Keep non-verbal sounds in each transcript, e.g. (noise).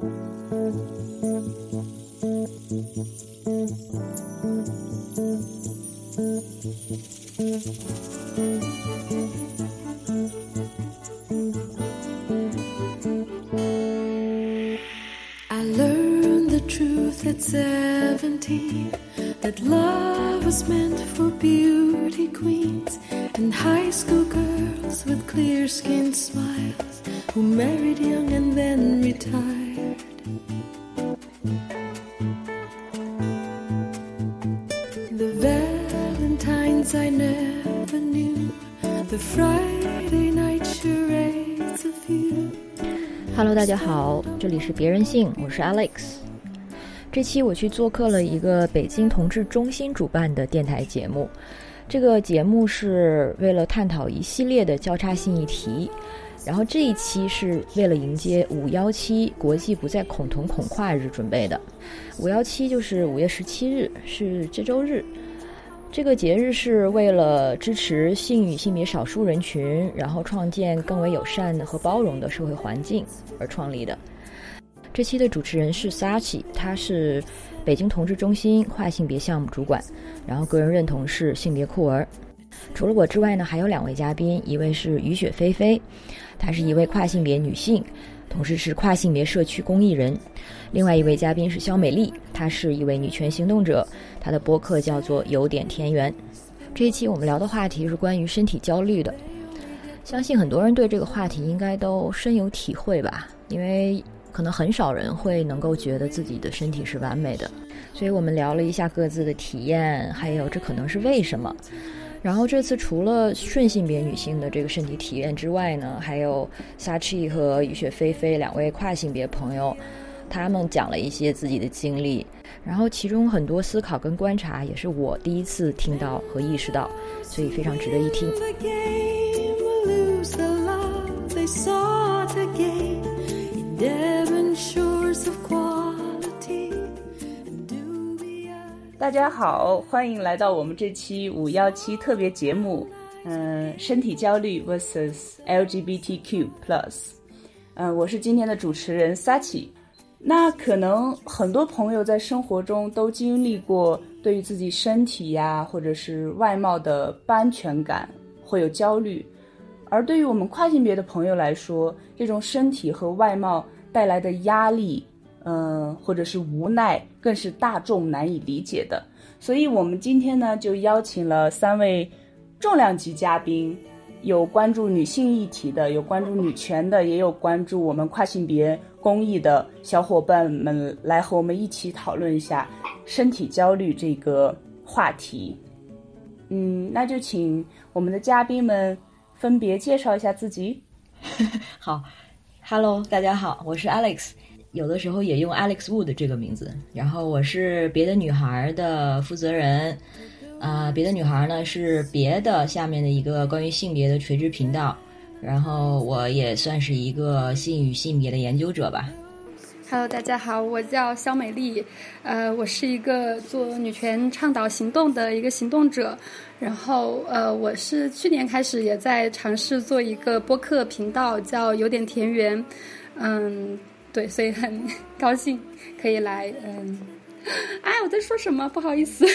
Thank you. 好，这里是别人性，我是 Alex。这期我去做客了一个北京同志中心主办的电台节目，这个节目是为了探讨一系列的交叉性议题，然后这一期是为了迎接五幺七国际不再恐同恐跨日准备的。五幺七就是五月十七日，是这周日。这个节日是为了支持性与性别少数人群，然后创建更为友善和包容的社会环境而创立的。这期的主持人是 Sachi，他是北京同志中心跨性别项目主管，然后个人认同是性别酷儿。除了我之外呢，还有两位嘉宾，一位是雨雪霏霏，她是一位跨性别女性，同时是跨性别社区公益人；另外一位嘉宾是肖美丽，她是一位女权行动者，她的播客叫做有点田园。这一期我们聊的话题是关于身体焦虑的，相信很多人对这个话题应该都深有体会吧，因为可能很少人会能够觉得自己的身体是完美的，所以我们聊了一下各自的体验，还有这可能是为什么。然后这次除了顺性别女性的这个身体体验之外呢，还有 Sachi 和雨雪霏霏两位跨性别朋友，他们讲了一些自己的经历，然后其中很多思考跟观察也是我第一次听到和意识到，所以非常值得一听。大家好，欢迎来到我们这期五幺七特别节目，嗯，身体焦虑 vs LGBTQ plus，嗯，我是今天的主持人 Sachi。那可能很多朋友在生活中都经历过对于自己身体呀，或者是外貌的不安全感，会有焦虑。而对于我们跨性别的朋友来说，这种身体和外貌带来的压力，嗯、或者是无奈，更是大众难以理解的。所以，我们今天呢，就邀请了三位重量级嘉宾，有关注女性议题的，有关注女权的，也有关注我们跨性别公益的小伙伴们，来和我们一起讨论一下身体焦虑这个话题。嗯，那就请我们的嘉宾们分别介绍一下自己。(laughs) 好，Hello，大家好，我是 Alex，有的时候也用 Alex Wood 这个名字。然后我是别的女孩的负责人，啊、别的女孩呢是别的下面的一个关于性别的垂直频道。然后我也算是一个性与性别的研究者吧。Hello，大家好，我叫肖美丽，呃，我是一个做女权倡导行动的一个行动者，然后呃，我是去年开始也在尝试做一个播客频道，叫有点田园，嗯，对，所以很高兴可以来，嗯，哎，我在说什么？不好意思。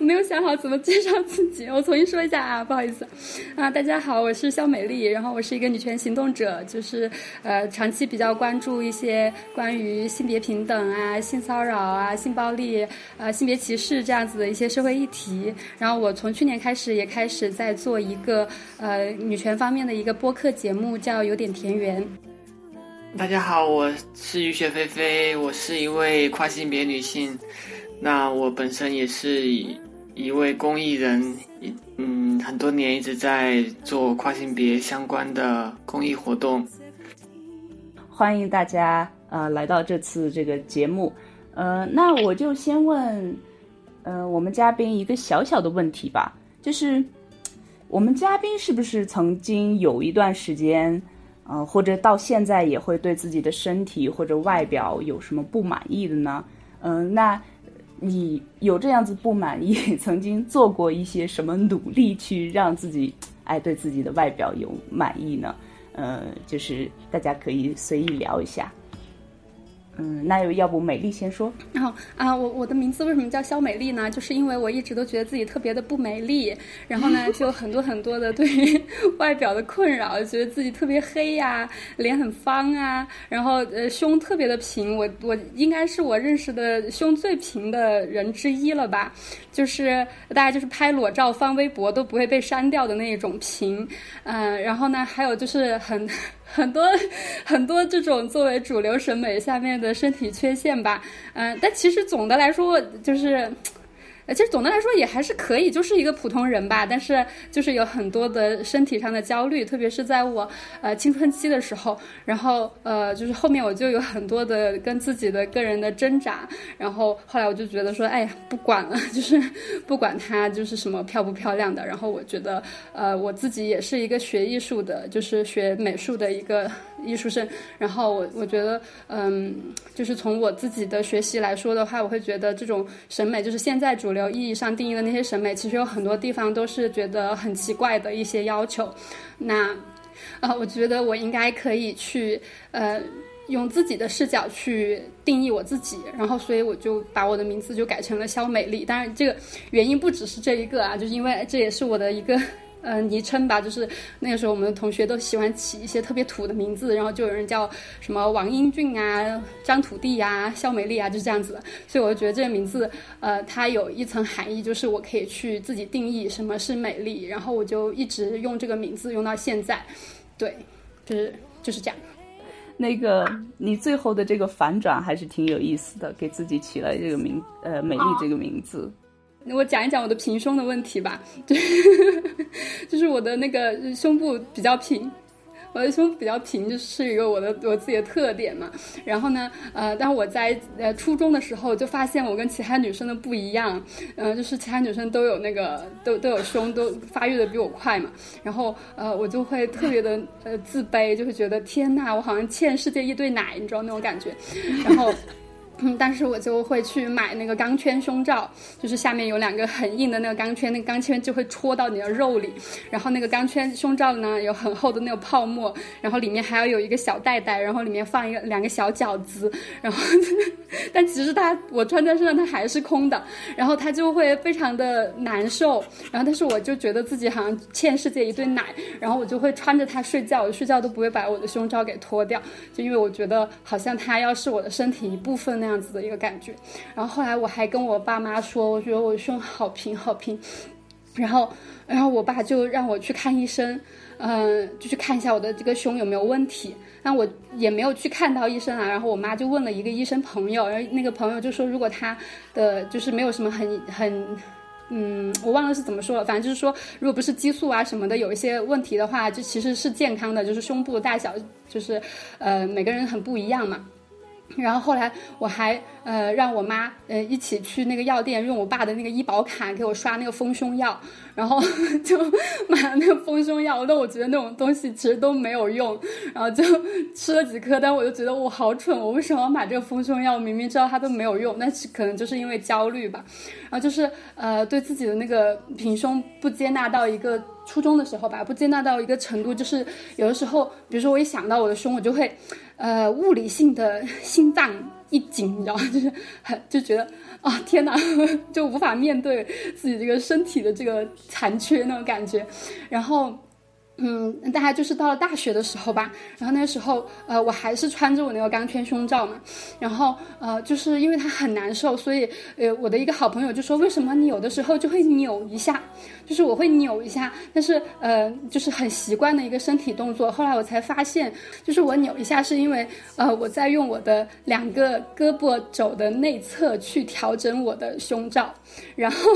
我没有想好怎么介绍自己，我重新说一下啊，不好意思，啊，大家好，我是肖美丽，然后我是一个女权行动者，就是呃，长期比较关注一些关于性别平等啊、性骚扰啊、性暴力、呃、性别歧视这样子的一些社会议题。然后我从去年开始也开始在做一个呃女权方面的一个播客节目，叫有点田园。大家好，我是雨雪霏霏，我是一位跨性别女性。那我本身也是一位公益人，嗯，很多年一直在做跨性别相关的公益活动。欢迎大家呃来到这次这个节目，呃，那我就先问呃我们嘉宾一个小小的问题吧，就是我们嘉宾是不是曾经有一段时间，呃，或者到现在也会对自己的身体或者外表有什么不满意的呢？嗯、那你有这样子不满意，(laughs) 曾经做过一些什么努力去让自己哎对自己的外表有满意呢？呃，就是大家可以随意聊一下。嗯，那要不美丽先说。然后啊，我我的名字为什么叫肖美丽呢？就是因为我一直都觉得自己特别的不美丽，然后呢，(laughs) 就有很多很多的对于外表的困扰，觉得自己特别黑呀，脸很方啊，然后呃胸特别的平，我我应该是我认识的胸最平的人之一了吧？就是大家就是拍裸照发微博都不会被删掉的那种平，嗯，然后呢，还有就是很。很多很多这种作为主流审美下面的身体缺陷吧，嗯，但其实总的来说就是。呃，其实总的来说也还是可以，就是一个普通人吧。但是就是有很多的身体上的焦虑，特别是在我呃青春期的时候。然后呃，就是后面我就有很多的跟自己的个人的挣扎。然后后来我就觉得说，哎呀，不管了，(laughs) 就是不管他就是什么漂不漂亮的。然后我觉得呃，我自己也是一个学艺术的，就是学美术的一个艺术生。然后我我觉得嗯，就是从我自己的学习来说的话，我会觉得这种审美就是现在主。流意义上定义的那些审美，其实有很多地方都是觉得很奇怪的一些要求。那，呃，我觉得我应该可以去，呃，用自己的视角去定义我自己。然后，所以我就把我的名字就改成了肖美丽。当然，这个原因不只是这一个啊，就是因为这也是我的一个。嗯，昵称吧，就是那个时候我们同学都喜欢起一些特别土的名字，然后就有人叫什么王英俊啊、张土地呀、肖美丽啊，就是这样子的。所以我就觉得这个名字，呃，它有一层含义，就是我可以去自己定义什么是美丽，然后我就一直用这个名字用到现在。对，就是就是这样。那个你最后的这个反转还是挺有意思的，给自己起了这个名，呃，美丽这个名字。我讲一讲我的平胸的问题吧，对，(laughs) 就是我的那个胸部比较平，我的胸部比较平，就是一个我的我自己的特点嘛。然后呢，呃，但是我在呃初中的时候就发现我跟其他女生的不一样，嗯，就是其他女生都有那个都都有胸，都发育的比我快嘛。然后呃，我就会特别的呃自卑，就会觉得天呐，我好像欠世界一对奶，你知道那种感觉。然后。嗯，但是我就会去买那个钢圈胸罩，就是下面有两个很硬的那个钢圈，那个钢圈就会戳到你的肉里。然后那个钢圈胸罩呢，有很厚的那个泡沫，然后里面还要有一个小袋袋，然后里面放一个两个小饺子。然后，(laughs) 但其实它我穿在身上它还是空的，然后它就会非常的难受。然后，但是我就觉得自己好像欠世界一顿奶，然后我就会穿着它睡觉，我睡觉都不会把我的胸罩给脱掉，就因为我觉得好像它要是我的身体一部分样子的一个感觉，然后后来我还跟我爸妈说，我觉得我胸好平好平，然后，然后我爸就让我去看医生，嗯，就去看一下我的这个胸有没有问题。但我也没有去看到医生啊，然后我妈就问了一个医生朋友，然后那个朋友就说，如果他的就是没有什么很很，嗯，我忘了是怎么说了，反正就是说，如果不是激素啊什么的有一些问题的话，就其实是健康的，就是胸部大小就是，呃，每个人很不一样嘛。然后后来我还呃让我妈呃一起去那个药店用我爸的那个医保卡给我刷那个丰胸药，然后 (laughs) 就买了那个丰胸药。但我觉得那种东西其实都没有用，然后就吃了几颗，但我就觉得我好蠢，我为什么要买这个丰胸药？明明知道它都没有用，但是可能就是因为焦虑吧。然后就是呃对自己的那个平胸不接纳到一个初中的时候吧，不接纳到一个程度，就是有的时候，比如说我一想到我的胸，我就会。呃，物理性的心脏一紧，你知道？就是很就觉得啊，天哪，(laughs) 就无法面对自己这个身体的这个残缺那种感觉，然后。嗯，大概就是到了大学的时候吧，然后那时候，呃，我还是穿着我那个钢圈胸罩嘛，然后，呃，就是因为它很难受，所以，呃，我的一个好朋友就说，为什么你有的时候就会扭一下，就是我会扭一下，但是，呃，就是很习惯的一个身体动作。后来我才发现，就是我扭一下是因为，呃，我在用我的两个胳膊肘的内侧去调整我的胸罩，然后。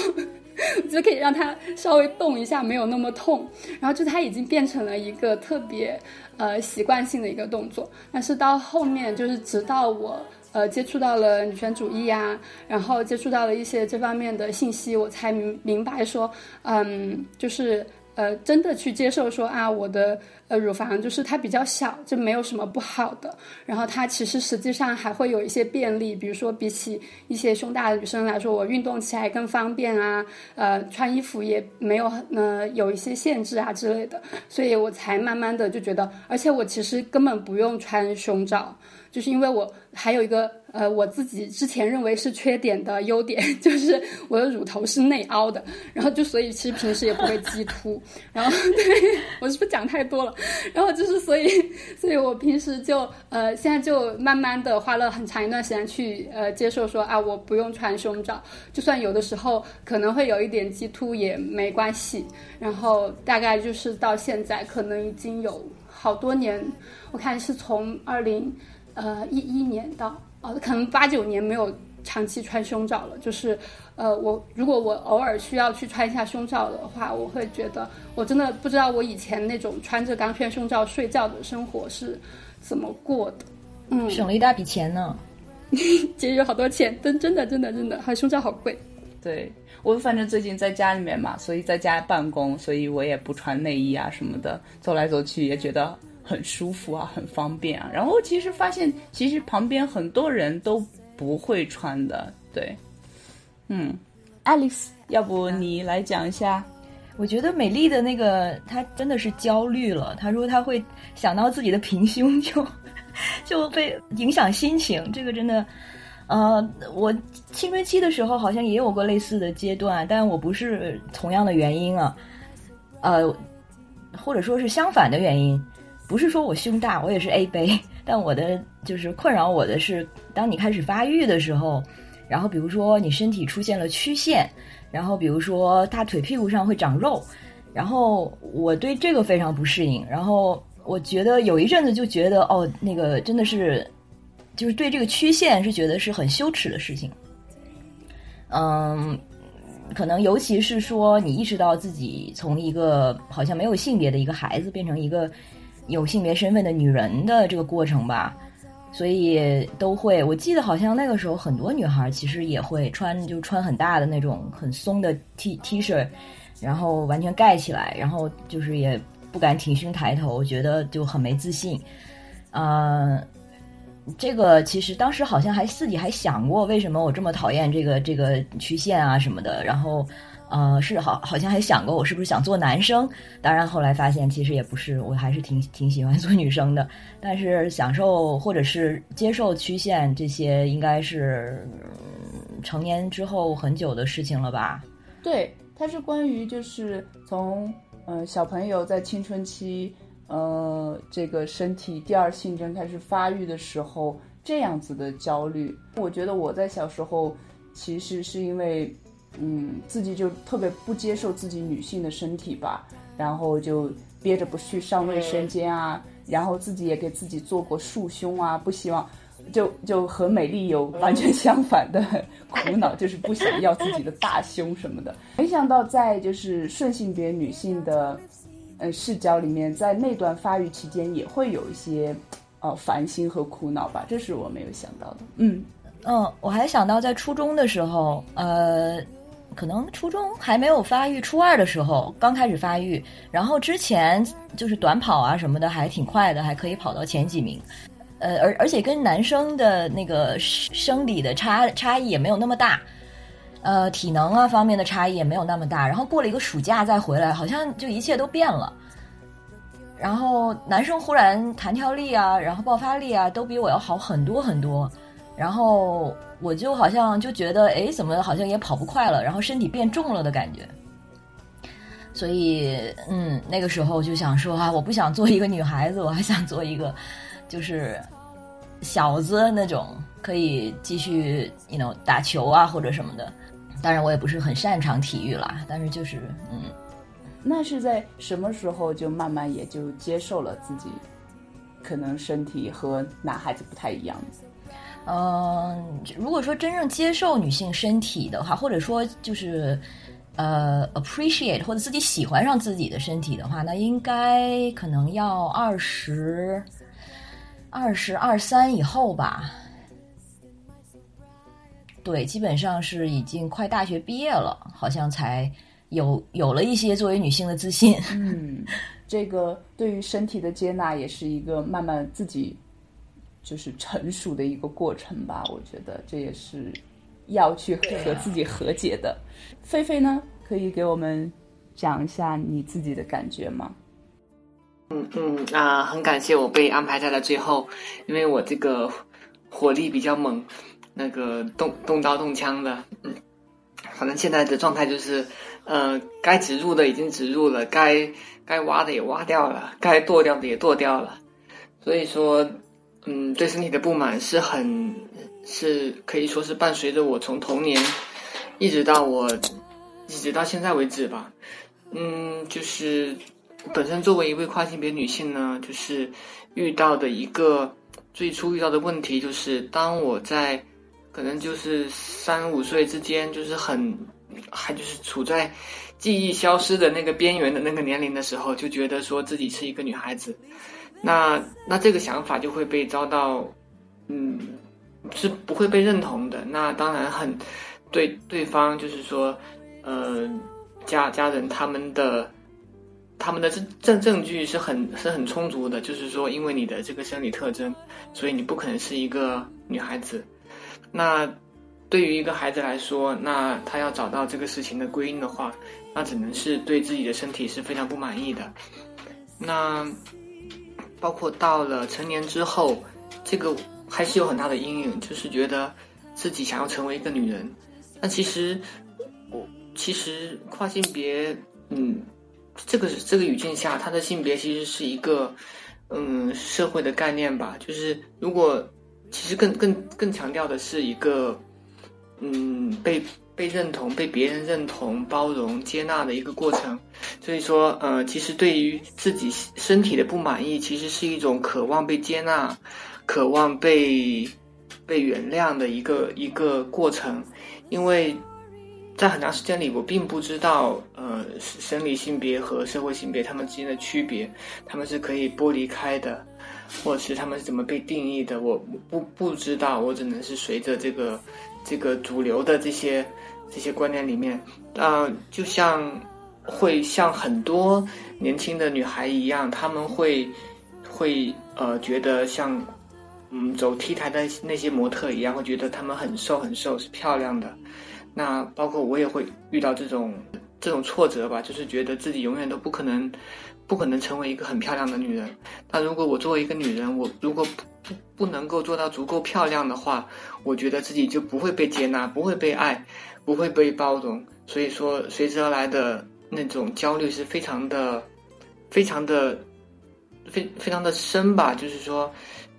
(laughs) 就可以让它稍微动一下，没有那么痛。然后就它已经变成了一个特别呃习惯性的一个动作。但是到后面，就是直到我呃接触到了女权主义啊，然后接触到了一些这方面的信息，我才明明白说，嗯，就是呃真的去接受说啊我的。呃，乳房就是它比较小，就没有什么不好的。然后它其实实际上还会有一些便利，比如说比起一些胸大的女生来说，我运动起来更方便啊。呃，穿衣服也没有呃有一些限制啊之类的，所以我才慢慢的就觉得，而且我其实根本不用穿胸罩，就是因为我还有一个呃我自己之前认为是缺点的优点，(laughs) 就是我的乳头是内凹的，然后就所以其实平时也不会激凸，然后对我是不是讲太多了？然后就是所以所以我平时就呃现在就慢慢的花了很长一段时间去呃接受说啊我不用穿胸罩，就算有的时候可能会有一点激凸也没关系，然后大概就是到现在可能已经有好多年，我看是从二零。呃，一一年到呃，可能八九年没有长期穿胸罩了。就是，呃，我如果我偶尔需要去穿一下胸罩的话，我会觉得我真的不知道我以前那种穿着钢圈胸罩睡觉的生活是怎么过的。嗯，省了一大笔钱呢，(laughs) 节约好多钱，真真的真的真的，还胸罩好贵。对我反正最近在家里面嘛，所以在家办公，所以我也不穿内衣啊什么的，走来走去也觉得。很舒服啊，很方便啊。然后其实发现，其实旁边很多人都不会穿的。对，嗯，Alice，要不你来讲一下？我觉得美丽的那个，她真的是焦虑了。她说她会想到自己的平胸，就就被影响心情。这个真的，呃，我青春期的时候好像也有过类似的阶段，但我不是同样的原因啊，呃，或者说是相反的原因。不是说我胸大，我也是 A 杯，但我的就是困扰我的是，当你开始发育的时候，然后比如说你身体出现了曲线，然后比如说大腿屁股上会长肉，然后我对这个非常不适应，然后我觉得有一阵子就觉得哦，那个真的是，就是对这个曲线是觉得是很羞耻的事情，嗯，可能尤其是说你意识到自己从一个好像没有性别的一个孩子变成一个。有性别身份的女人的这个过程吧，所以都会。我记得好像那个时候很多女孩其实也会穿，就穿很大的那种很松的 T T 恤，然后完全盖起来，然后就是也不敢挺胸抬头，觉得就很没自信。嗯，这个其实当时好像还自己还想过，为什么我这么讨厌这个这个曲线啊什么的，然后。呃，是好，好像还想过我是不是想做男生，当然后来发现其实也不是，我还是挺挺喜欢做女生的。但是享受或者是接受曲线这些，应该是成年之后很久的事情了吧？对，它是关于就是从呃小朋友在青春期呃这个身体第二性征开始发育的时候这样子的焦虑。我觉得我在小时候其实是因为。嗯，自己就特别不接受自己女性的身体吧，然后就憋着不去上卫生间啊，然后自己也给自己做过束胸啊，不希望，就就和美丽有完全相反的苦恼，就是不想要自己的大胸什么的。(laughs) 没想到在就是顺性别女性的，呃视角里面，在那段发育期间也会有一些，呃烦心和苦恼吧，这是我没有想到的。嗯嗯，我还想到在初中的时候，呃。可能初中还没有发育，初二的时候刚开始发育，然后之前就是短跑啊什么的还挺快的，还可以跑到前几名，呃，而而且跟男生的那个生理的差差异也没有那么大，呃，体能啊方面的差异也没有那么大。然后过了一个暑假再回来，好像就一切都变了。然后男生忽然弹跳力啊，然后爆发力啊都比我要好很多很多，然后。我就好像就觉得，哎，怎么好像也跑不快了，然后身体变重了的感觉。所以，嗯，那个时候就想说啊，我不想做一个女孩子，我还想做一个，就是小子那种，可以继续，you know，打球啊或者什么的。当然，我也不是很擅长体育啦，但是就是，嗯。那是在什么时候就慢慢也就接受了自己，可能身体和男孩子不太一样。嗯，如果说真正接受女性身体的话，或者说就是呃 appreciate 或者自己喜欢上自己的身体的话，那应该可能要二十二十二三以后吧。对，基本上是已经快大学毕业了，好像才有有了一些作为女性的自信。嗯，这个对于身体的接纳也是一个慢慢自己。就是成熟的一个过程吧，我觉得这也是要去和自己和解的。菲菲呢，可以给我们讲一下你自己的感觉吗？嗯嗯啊，很感谢我被安排在了最后，因为我这个火力比较猛，那个动动刀动枪的，嗯，反正现在的状态就是，呃，该植入的已经植入了，该该挖的也挖掉了，该剁掉的也剁掉了，所以说，嗯，对身体的不满是很是可以说是伴随着我从童年一直到我一直到现在为止吧，嗯，就是。本身作为一位跨性别女性呢，就是遇到的一个最初遇到的问题，就是当我在可能就是三五岁之间，就是很还就是处在记忆消失的那个边缘的那个年龄的时候，就觉得说自己是一个女孩子，那那这个想法就会被遭到，嗯，是不会被认同的。那当然很对对方就是说，呃，家家人他们的。他们的证证证据是很是很充足的，就是说，因为你的这个生理特征，所以你不可能是一个女孩子。那对于一个孩子来说，那他要找到这个事情的归因的话，那只能是对自己的身体是非常不满意的。那包括到了成年之后，这个还是有很大的阴影，就是觉得自己想要成为一个女人。那其实我其实跨性别，嗯。这个这个语境下，他的性别其实是一个，嗯，社会的概念吧。就是如果其实更更更强调的是一个，嗯，被被认同、被别人认同、包容、接纳的一个过程。所以说，呃，其实对于自己身体的不满意，其实是一种渴望被接纳、渴望被被原谅的一个一个过程，因为。在很长时间里，我并不知道，呃，生理性别和社会性别他们之间的区别，他们是可以剥离开的，或者是他们是怎么被定义的，我不不知道，我只能是随着这个这个主流的这些这些观念里面，啊，就像会像很多年轻的女孩一样，他们会会呃觉得像嗯走 T 台的那些模特一样，会觉得她们很瘦很瘦，是漂亮的。那包括我也会遇到这种这种挫折吧，就是觉得自己永远都不可能，不可能成为一个很漂亮的女人。那如果我作为一个女人，我如果不不不能够做到足够漂亮的话，我觉得自己就不会被接纳，不会被爱，不会被包容。所以说，随之而来的那种焦虑是非常的、非常的、非非常的深吧。就是说，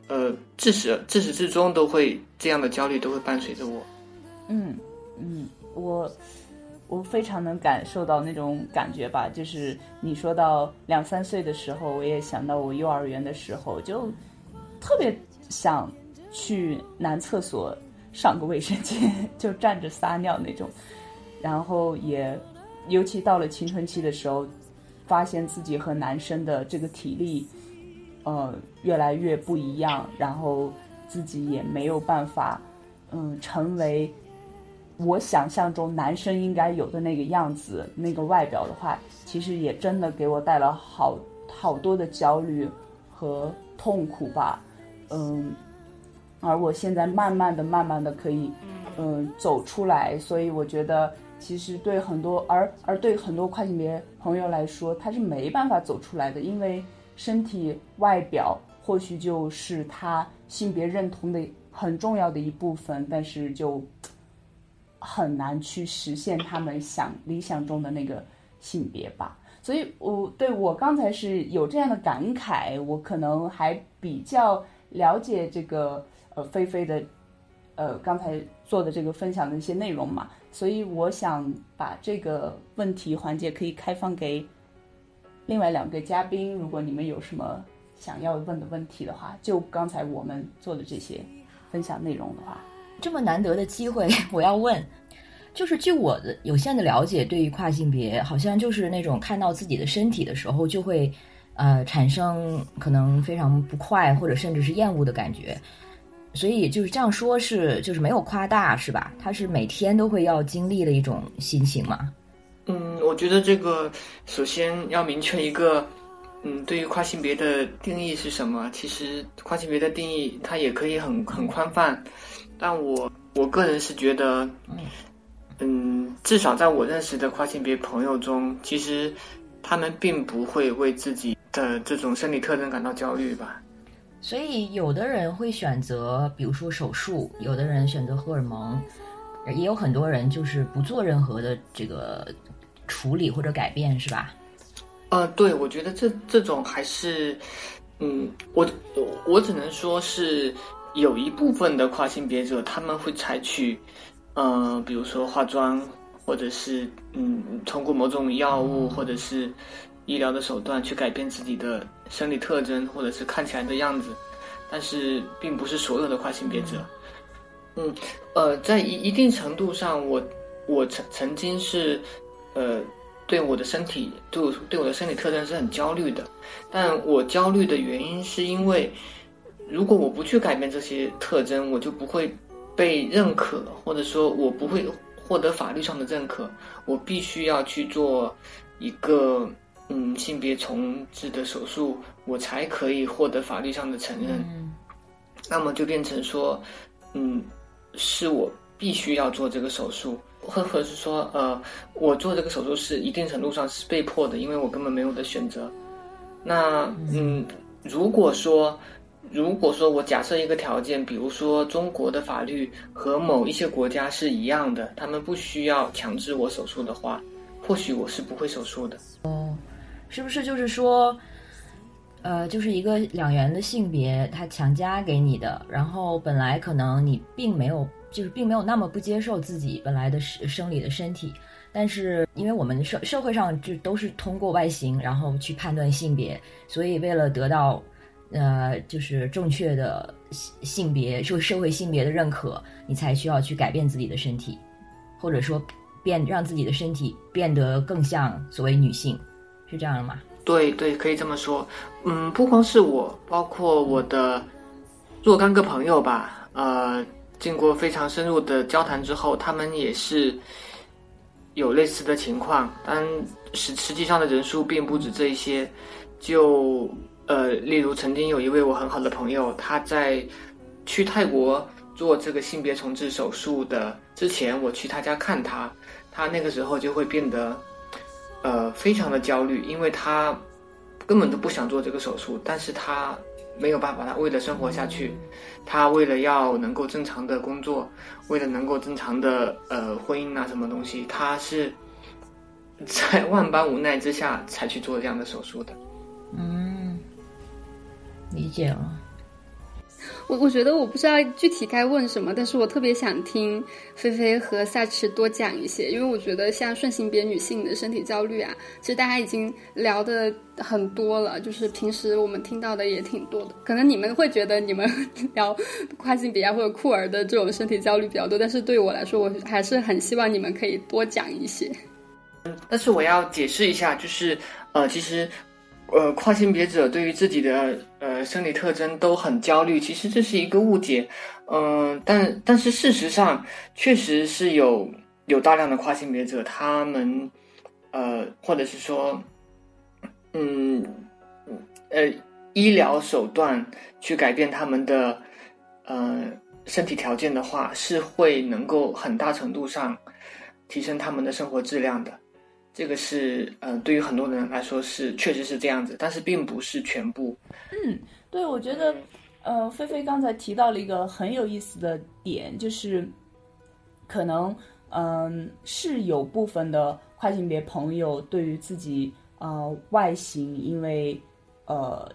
呃，自始自始至终都会这样的焦虑都会伴随着我。嗯。嗯，我我非常能感受到那种感觉吧。就是你说到两三岁的时候，我也想到我幼儿园的时候，就特别想去男厕所上个卫生间，(laughs) 就站着撒尿那种。然后也，尤其到了青春期的时候，发现自己和男生的这个体力，呃，越来越不一样。然后自己也没有办法，嗯，成为。我想象中男生应该有的那个样子，那个外表的话，其实也真的给我带来好好多的焦虑和痛苦吧。嗯，而我现在慢慢的、慢慢的可以，嗯，走出来。所以我觉得，其实对很多而而对很多跨性别朋友来说，他是没办法走出来的，因为身体外表或许就是他性别认同的很重要的一部分，但是就。很难去实现他们想理想中的那个性别吧，所以我对我刚才是有这样的感慨，我可能还比较了解这个呃菲菲的呃刚才做的这个分享的一些内容嘛，所以我想把这个问题环节可以开放给另外两个嘉宾，如果你们有什么想要问的问题的话，就刚才我们做的这些分享内容的话。这么难得的机会，(laughs) 我要问，就是据我的有限的了解，对于跨性别，好像就是那种看到自己的身体的时候，就会呃产生可能非常不快或者甚至是厌恶的感觉。所以就是这样说，是就是没有夸大，是吧？他是每天都会要经历的一种心情嘛？嗯，我觉得这个首先要明确一个，嗯，对于跨性别的定义是什么？其实跨性别的定义它也可以很很宽泛。但我我个人是觉得，嗯，至少在我认识的跨性别朋友中，其实他们并不会为自己的这种生理特征感到焦虑吧。所以，有的人会选择，比如说手术；有的人选择荷尔蒙，也有很多人就是不做任何的这个处理或者改变，是吧？呃，对，我觉得这这种还是，嗯，我我只能说是有一部分的跨性别者他们会采取，呃，比如说化妆，或者是嗯，通过某种药物或者是医疗的手段去改变自己的生理特征或者是看起来的样子，但是并不是所有的跨性别者。嗯，呃，在一一定程度上，我我曾曾经是，呃。对我的身体，对对我的身体特征是很焦虑的，但我焦虑的原因是因为，如果我不去改变这些特征，我就不会被认可，或者说我不会获得法律上的认可。我必须要去做一个嗯性别重置的手术，我才可以获得法律上的承认。那么就变成说，嗯，是我必须要做这个手术。或或者是说，呃，我做这个手术是一定程度上是被迫的，因为我根本没有的选择。那，嗯，如果说，如果说我假设一个条件，比如说中国的法律和某一些国家是一样的，他们不需要强制我手术的话，或许我是不会手术的。哦，是不是就是说，呃，就是一个两元的性别，他强加给你的，然后本来可能你并没有。就是并没有那么不接受自己本来的生生理的身体，但是因为我们社社会上就都是通过外形然后去判断性别，所以为了得到，呃，就是正确的性别社社会性别的认可，你才需要去改变自己的身体，或者说变让自己的身体变得更像所谓女性，是这样的吗？对对，可以这么说。嗯，不光是我，包括我的若干个朋友吧，呃。经过非常深入的交谈之后，他们也是有类似的情况，但实实际上的人数并不止这一些。就呃，例如曾经有一位我很好的朋友，他在去泰国做这个性别重置手术的之前，我去他家看他，他那个时候就会变得呃非常的焦虑，因为他根本都不想做这个手术，但是他。没有办法，他为了生活下去，他为了要能够正常的工作，为了能够正常的呃婚姻啊什么东西，他是在万般无奈之下才去做这样的手术的。嗯，理解了。我我觉得我不知道具体该问什么，但是我特别想听菲菲和萨池多讲一些，因为我觉得像顺性别女性的身体焦虑啊，其实大家已经聊的很多了，就是平时我们听到的也挺多的。可能你们会觉得你们聊跨性别啊或者酷儿的这种身体焦虑比较多，但是对我来说，我还是很希望你们可以多讲一些。但是我要解释一下，就是呃，其实。呃，跨性别者对于自己的呃生理特征都很焦虑，其实这是一个误解。嗯，但但是事实上，确实是有有大量的跨性别者，他们呃，或者是说，嗯呃，医疗手段去改变他们的呃身体条件的话，是会能够很大程度上提升他们的生活质量的。这个是，呃，对于很多人来说是确实是这样子，但是并不是全部。嗯，对，我觉得，呃，菲菲刚才提到了一个很有意思的点，就是可能，嗯，是有部分的跨性别朋友对于自己，呃，外形，因为，呃，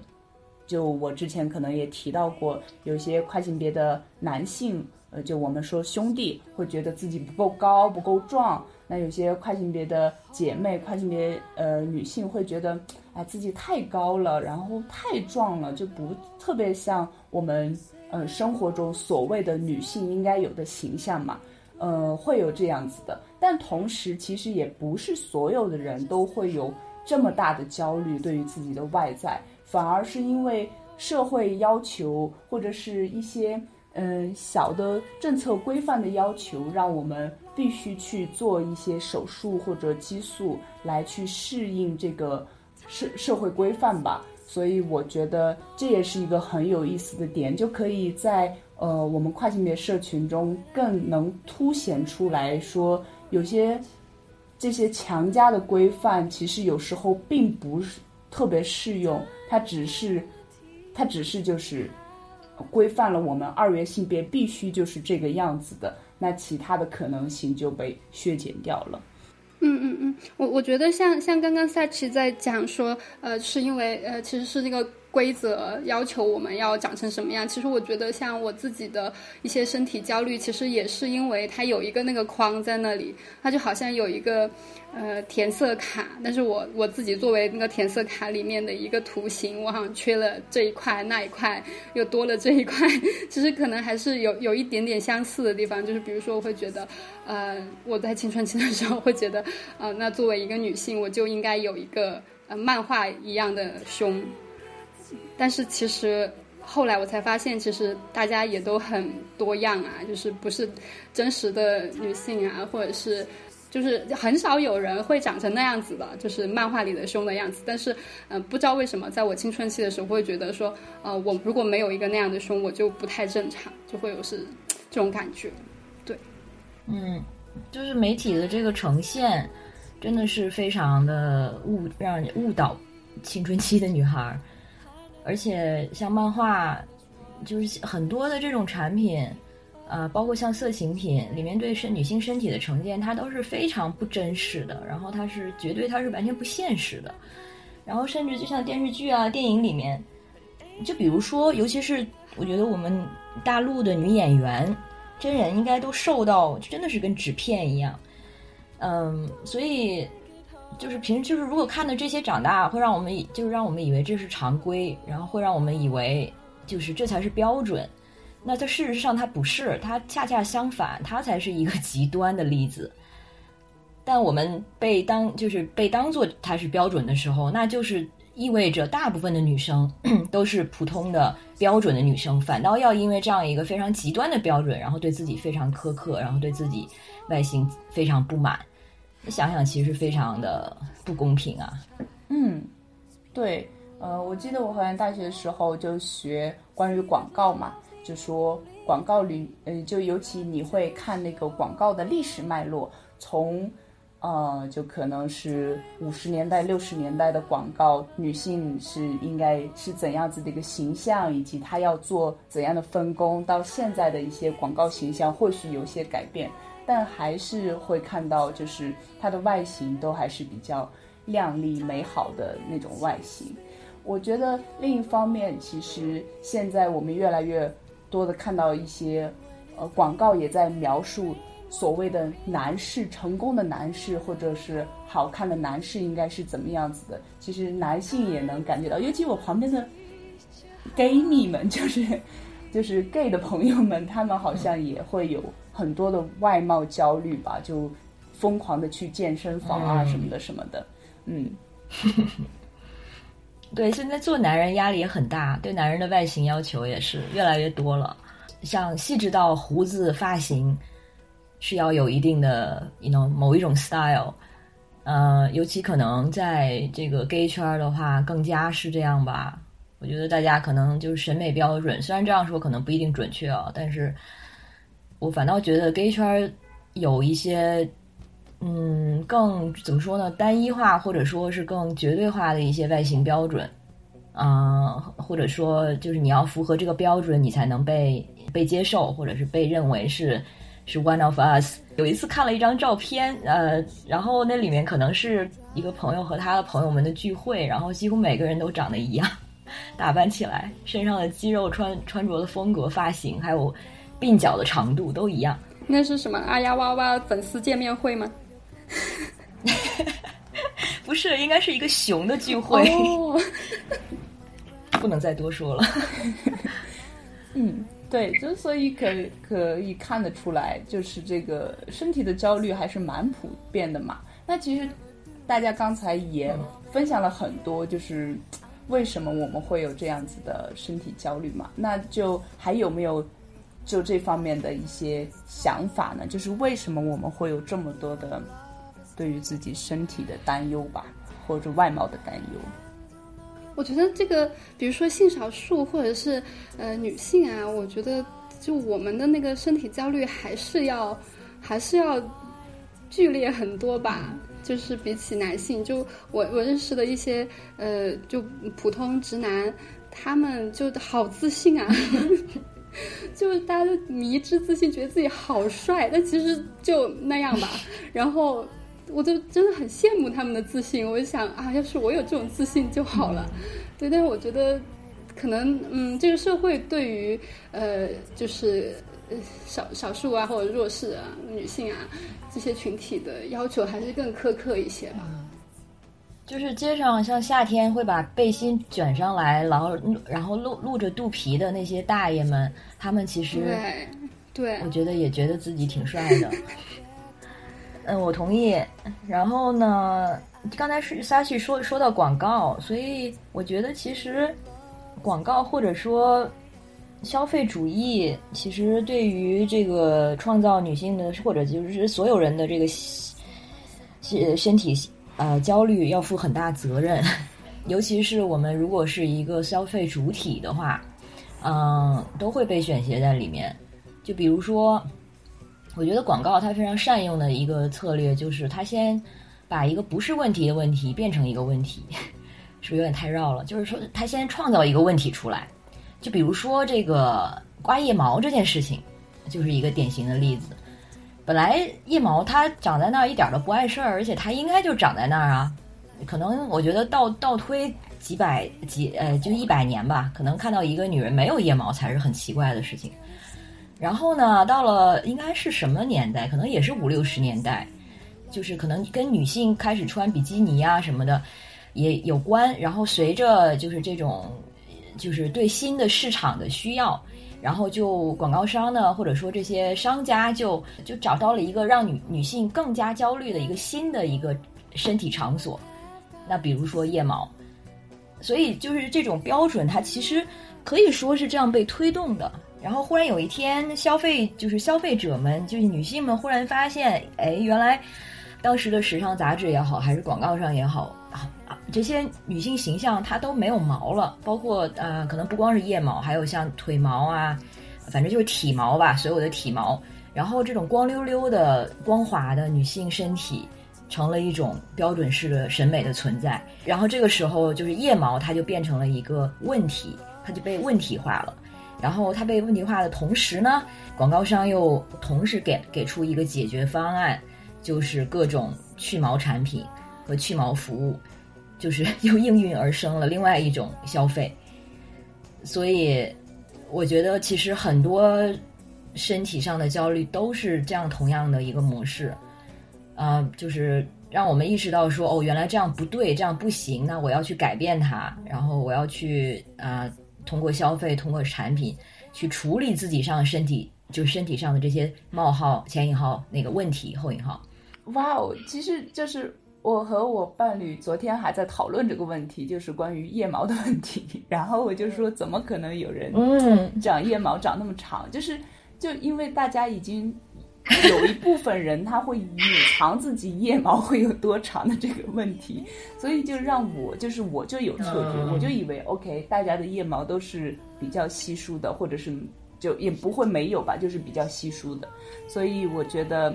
就我之前可能也提到过，有些跨性别的男性，呃，就我们说兄弟，会觉得自己不够高，不够壮。那有些跨性别的姐妹、跨性别呃女性会觉得，哎，自己太高了，然后太壮了，就不特别像我们呃生活中所谓的女性应该有的形象嘛，呃，会有这样子的。但同时，其实也不是所有的人都会有这么大的焦虑对于自己的外在，反而是因为社会要求或者是一些嗯小的政策规范的要求，让我们。必须去做一些手术或者激素来去适应这个社社会规范吧，所以我觉得这也是一个很有意思的点，就可以在呃我们跨性别社群中更能凸显出来说，有些这些强加的规范，其实有时候并不是特别适用，它只是，它只是就是规范了我们二元性别必须就是这个样子的，那其他的可能性就被削减掉了。嗯嗯嗯，我我觉得像像刚刚赛奇在讲说，呃，是因为呃，其实是那个。规则要求我们要长成什么样？其实我觉得，像我自己的一些身体焦虑，其实也是因为它有一个那个框在那里，它就好像有一个呃填色卡，但是我我自己作为那个填色卡里面的一个图形，我好像缺了这一块那一块，又多了这一块。(laughs) 其实可能还是有有一点点相似的地方，就是比如说，我会觉得，呃，我在青春期的时候会觉得，呃，那作为一个女性，我就应该有一个呃漫画一样的胸。但是其实后来我才发现，其实大家也都很多样啊，就是不是真实的女性啊，或者是就是很少有人会长成那样子的，就是漫画里的胸的样子。但是嗯，不知道为什么，在我青春期的时候，会觉得说，呃，我如果没有一个那样的胸，我就不太正常，就会有是这种感觉。对，嗯，就是媒体的这个呈现，真的是非常的误让人误导青春期的女孩。而且像漫画，就是很多的这种产品，啊，包括像色情品里面对身女性身体的呈现，它都是非常不真实的，然后它是绝对它是完全不现实的，然后甚至就像电视剧啊、电影里面，就比如说，尤其是我觉得我们大陆的女演员，真人应该都瘦到真的是跟纸片一样，嗯，所以。就是平时就是如果看的这些长大，会让我们就是让我们以为这是常规，然后会让我们以为就是这才是标准。那它事实上它不是，它恰恰相反，它才是一个 (laughs) 极端的例子。但我们被当就是被当做它是标准的时候，那就是意味着大部分的女生 (clears throat) 都是普通的标准的女生，反倒要因为这样一个非常极端的标准，然后对自己非常苛刻，然后对自己外形非常不满。想想其实非常的不公平啊。嗯，对，呃，我记得我好像大学的时候就学关于广告嘛，就说广告里，嗯，就尤其你会看那个广告的历史脉络，从，呃，就可能是五十年代、六十年代的广告，女性是应该是怎样子的一个形象，以及她要做怎样的分工，到现在的一些广告形象或许有些改变。但还是会看到，就是它的外形都还是比较靓丽美好的那种外形。我觉得另一方面，其实现在我们越来越多的看到一些，呃，广告也在描述所谓的男士成功的男士，或者是好看的男士应该是怎么样子的。其实男性也能感觉到，尤其我旁边的 gay 蜜们，就是就是 gay 的朋友们，他们好像也会有。很多的外貌焦虑吧，就疯狂的去健身房啊什么的什么的，嗯，(laughs) 对，现在做男人压力也很大，对男人的外形要求也是越来越多了，像细致到胡子发型是要有一定的，you know 某一种 style，呃，尤其可能在这个 gay 圈的话更加是这样吧。我觉得大家可能就是审美标准，虽然这样说可能不一定准确啊，但是。我反倒觉得 gay 圈有一些，嗯，更怎么说呢？单一化或者说是更绝对化的一些外形标准，嗯，或者说就是你要符合这个标准，你才能被被接受，或者是被认为是是 one of us。有一次看了一张照片，呃，然后那里面可能是一个朋友和他的朋友们的聚会，然后几乎每个人都长得一样，(laughs) 打扮起来，身上的肌肉、穿穿着的风格、发型，还有。鬓角的长度都一样，那是什么？阿呀哇哇粉丝见面会吗？(laughs) 不是，应该是一个熊的聚会。不能再多说了。(laughs) 嗯，对，就所以可可以看得出来，就是这个身体的焦虑还是蛮普遍的嘛。那其实大家刚才也分享了很多，就是为什么我们会有这样子的身体焦虑嘛？那就还有没有？就这方面的一些想法呢，就是为什么我们会有这么多的对于自己身体的担忧吧，或者外貌的担忧？我觉得这个，比如说性少数或者是呃女性啊，我觉得就我们的那个身体焦虑还是要还是要剧烈很多吧。就是比起男性，就我我认识的一些呃，就普通直男，他们就好自信啊，(laughs) 就是大家都迷之自信，觉得自己好帅，但其实就那样吧。(laughs) 然后我就真的很羡慕他们的自信，我就想啊，要是我有这种自信就好了。对，但是我觉得可能嗯，这个社会对于呃，就是少少数啊或者弱势啊女性啊。这些群体的要求还是更苛刻一些吧。就是街上像夏天会把背心卷上来，然后然后露露着肚皮的那些大爷们，他们其实对对，我觉得也觉得自己挺帅的。嗯，我同意。然后呢，刚才是 Sashi 说说到广告，所以我觉得其实广告或者说。消费主义其实对于这个创造女性的，或者就是所有人的这个身身体呃焦虑，要负很大责任。(laughs) 尤其是我们如果是一个消费主体的话，嗯，都会被选择在里面。就比如说，我觉得广告它非常善用的一个策略，就是它先把一个不是问题的问题变成一个问题，(laughs) 是不是有点太绕了？就是说，它先创造一个问题出来。就比如说这个刮腋毛这件事情，就是一个典型的例子。本来腋毛它长在那儿一点都不碍事儿，而且它应该就长在那儿啊。可能我觉得倒倒推几百几呃就一百年吧，可能看到一个女人没有腋毛才是很奇怪的事情。然后呢，到了应该是什么年代？可能也是五六十年代，就是可能跟女性开始穿比基尼啊什么的也有关。然后随着就是这种。就是对新的市场的需要，然后就广告商呢，或者说这些商家就就找到了一个让女女性更加焦虑的一个新的一个身体场所，那比如说腋毛，所以就是这种标准，它其实可以说是这样被推动的。然后忽然有一天，消费就是消费者们，就是女性们忽然发现，哎，原来当时的时尚杂志也好，还是广告上也好啊。这些女性形象它都没有毛了，包括呃，可能不光是腋毛，还有像腿毛啊，反正就是体毛吧，所有的体毛。然后这种光溜溜的、光滑的女性身体，成了一种标准式的审美的存在。然后这个时候，就是腋毛它就变成了一个问题，它就被问题化了。然后它被问题化的同时呢，广告商又同时给给出一个解决方案，就是各种去毛产品和去毛服务。就是 (laughs) 又应运而生了另外一种消费，所以我觉得其实很多身体上的焦虑都是这样同样的一个模式，啊，就是让我们意识到说哦，原来这样不对，这样不行，那我要去改变它，然后我要去啊，通过消费，通过产品去处理自己上身体，就身体上的这些冒号前引号那个问题后引号。哇哦，其实就是。我和我伴侣昨天还在讨论这个问题，就是关于腋毛的问题。然后我就说，怎么可能有人长腋毛长那么长？就是就因为大家已经有一部分人他会隐藏自己腋毛会有多长的这个问题，所以就让我就是我就有错觉，我就以为 OK，大家的腋毛都是比较稀疏的，或者是就也不会没有吧，就是比较稀疏的。所以我觉得。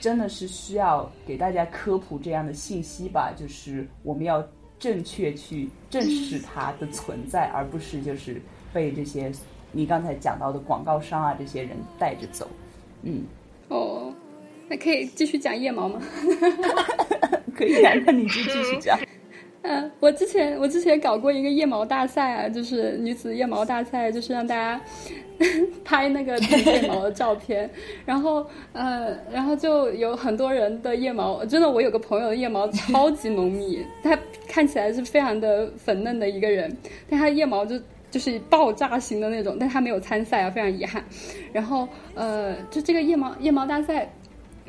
真的是需要给大家科普这样的信息吧，就是我们要正确去正视它的存在，而不是就是被这些你刚才讲到的广告商啊这些人带着走。嗯，哦，那可以继续讲腋毛吗？(laughs) 可以啊，那你就继续讲。嗯，(laughs) 我之前我之前搞过一个腋毛大赛啊，就是女子腋毛大赛，就是让大家 (laughs) 拍那个腋毛的照片，然后呃，然后就有很多人的腋毛，真的，我有个朋友的腋毛超级浓密，他看起来是非常的粉嫩的一个人，但他腋毛就就是爆炸型的那种，但他没有参赛啊，非常遗憾。然后呃，就这个腋毛腋毛大赛。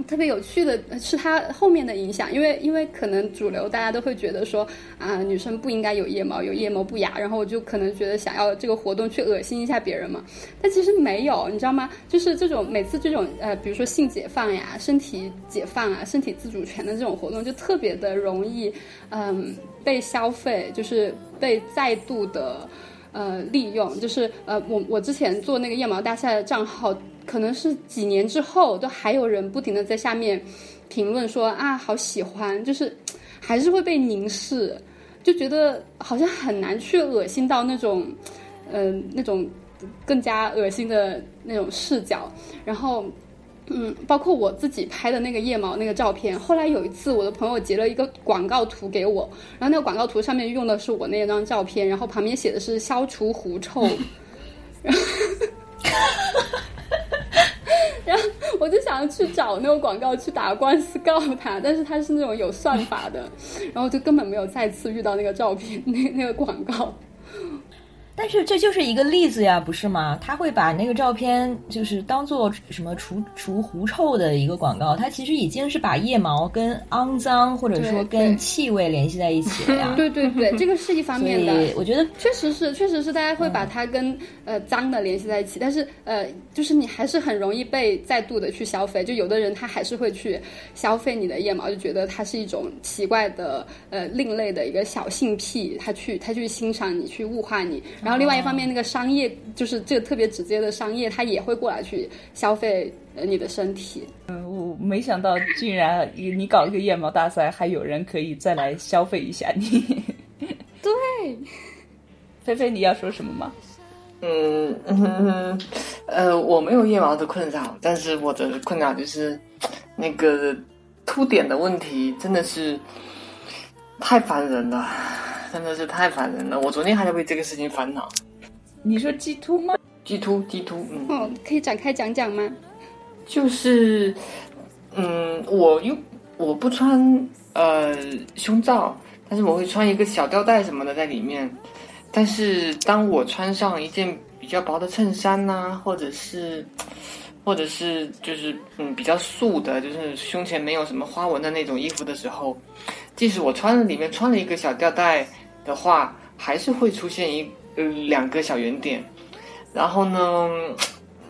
特别有趣的是它后面的影响，因为因为可能主流大家都会觉得说啊，女生不应该有腋毛，有腋毛不雅，然后我就可能觉得想要这个活动去恶心一下别人嘛。但其实没有，你知道吗？就是这种每次这种呃，比如说性解放呀、身体解放啊、身体自主权的这种活动，就特别的容易嗯被消费，就是被再度的。呃，利用就是呃，我我之前做那个腋毛大赛的账号，可能是几年之后，都还有人不停的在下面评论说啊，好喜欢，就是还是会被凝视，就觉得好像很难去恶心到那种，嗯、那种更加恶心的那种视角，然后。嗯，包括我自己拍的那个腋毛那个照片，后来有一次我的朋友截了一个广告图给我，然后那个广告图上面用的是我那张照片，然后旁边写的是消除狐臭，然后 (laughs) 然后我就想要去找那个广告去打官司告他，但是他是那种有算法的，然后就根本没有再次遇到那个照片那那个广告。但是这就是一个例子呀，不是吗？他会把那个照片就是当做什么除除狐臭的一个广告，它其实已经是把腋毛跟肮脏或者说跟气味联系在一起了 (laughs) 呀。对对对，这个是一方面的。以我觉得确实是，确实是，大家会把它跟、呃脏的联系在一起，但是呃，就是你还是很容易被再度的去消费。就有的人他还是会去消费你的腋毛，就觉得它是一种奇怪的呃另类的一个小性癖，他去他去欣赏你，去物化你。然后另外一方面，那个商业就是这个特别直接的商业，他也会过来去消费呃你的身体。嗯我没想到竟然你搞一个腋毛大赛，还有人可以再来消费一下你。对，菲菲，你要说什么吗？嗯嗯呃，我没有腋毛的困扰，但是我的困扰就是那个凸点的问题，真的是太烦人了，真的是太烦人了。我昨天还在为这个事情烦恼。你说鸡突吗？？G 突，鸡突，嗯，哦，可以展开讲讲吗？就是，嗯，我又我不穿呃胸罩，但是我会穿一个小吊带什么的在里面。但是当我穿上一件比较薄的衬衫呐、或者是，或者是就是嗯比较素的，就是胸前没有什么花纹的那种衣服的时候，即使我穿了里面穿了一个小吊带的话，还是会出现一呃两个小圆点。然后呢，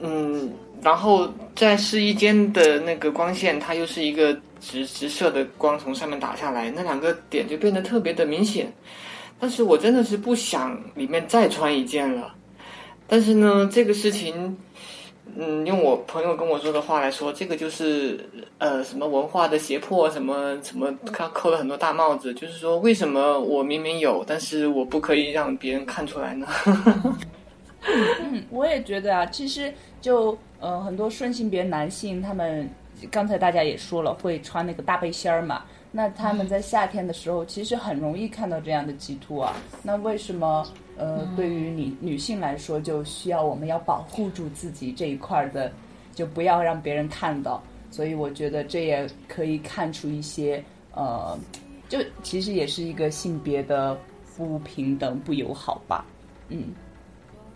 嗯，然后在试衣间的那个光线，它又是一个直直射的光从上面打下来，那两个点就变得特别的明显。但是我真的是不想里面再穿一件了。但是呢，这个事情，嗯，用我朋友跟我说的话来说，这个就是呃什么文化的胁迫，什么什么，他扣了很多大帽子，就是说为什么我明明有，但是我不可以让别人看出来呢？(laughs) 嗯，我也觉得啊，其实就呃很多顺性别男性，他们刚才大家也说了，会穿那个大背心儿嘛。那他们在夏天的时候，其实很容易看到这样的鸡突啊。那为什么呃，对于女女性来说，就需要我们要保护住自己这一块儿的，就不要让别人看到。所以我觉得这也可以看出一些呃，就其实也是一个性别的不平等、不友好吧。嗯。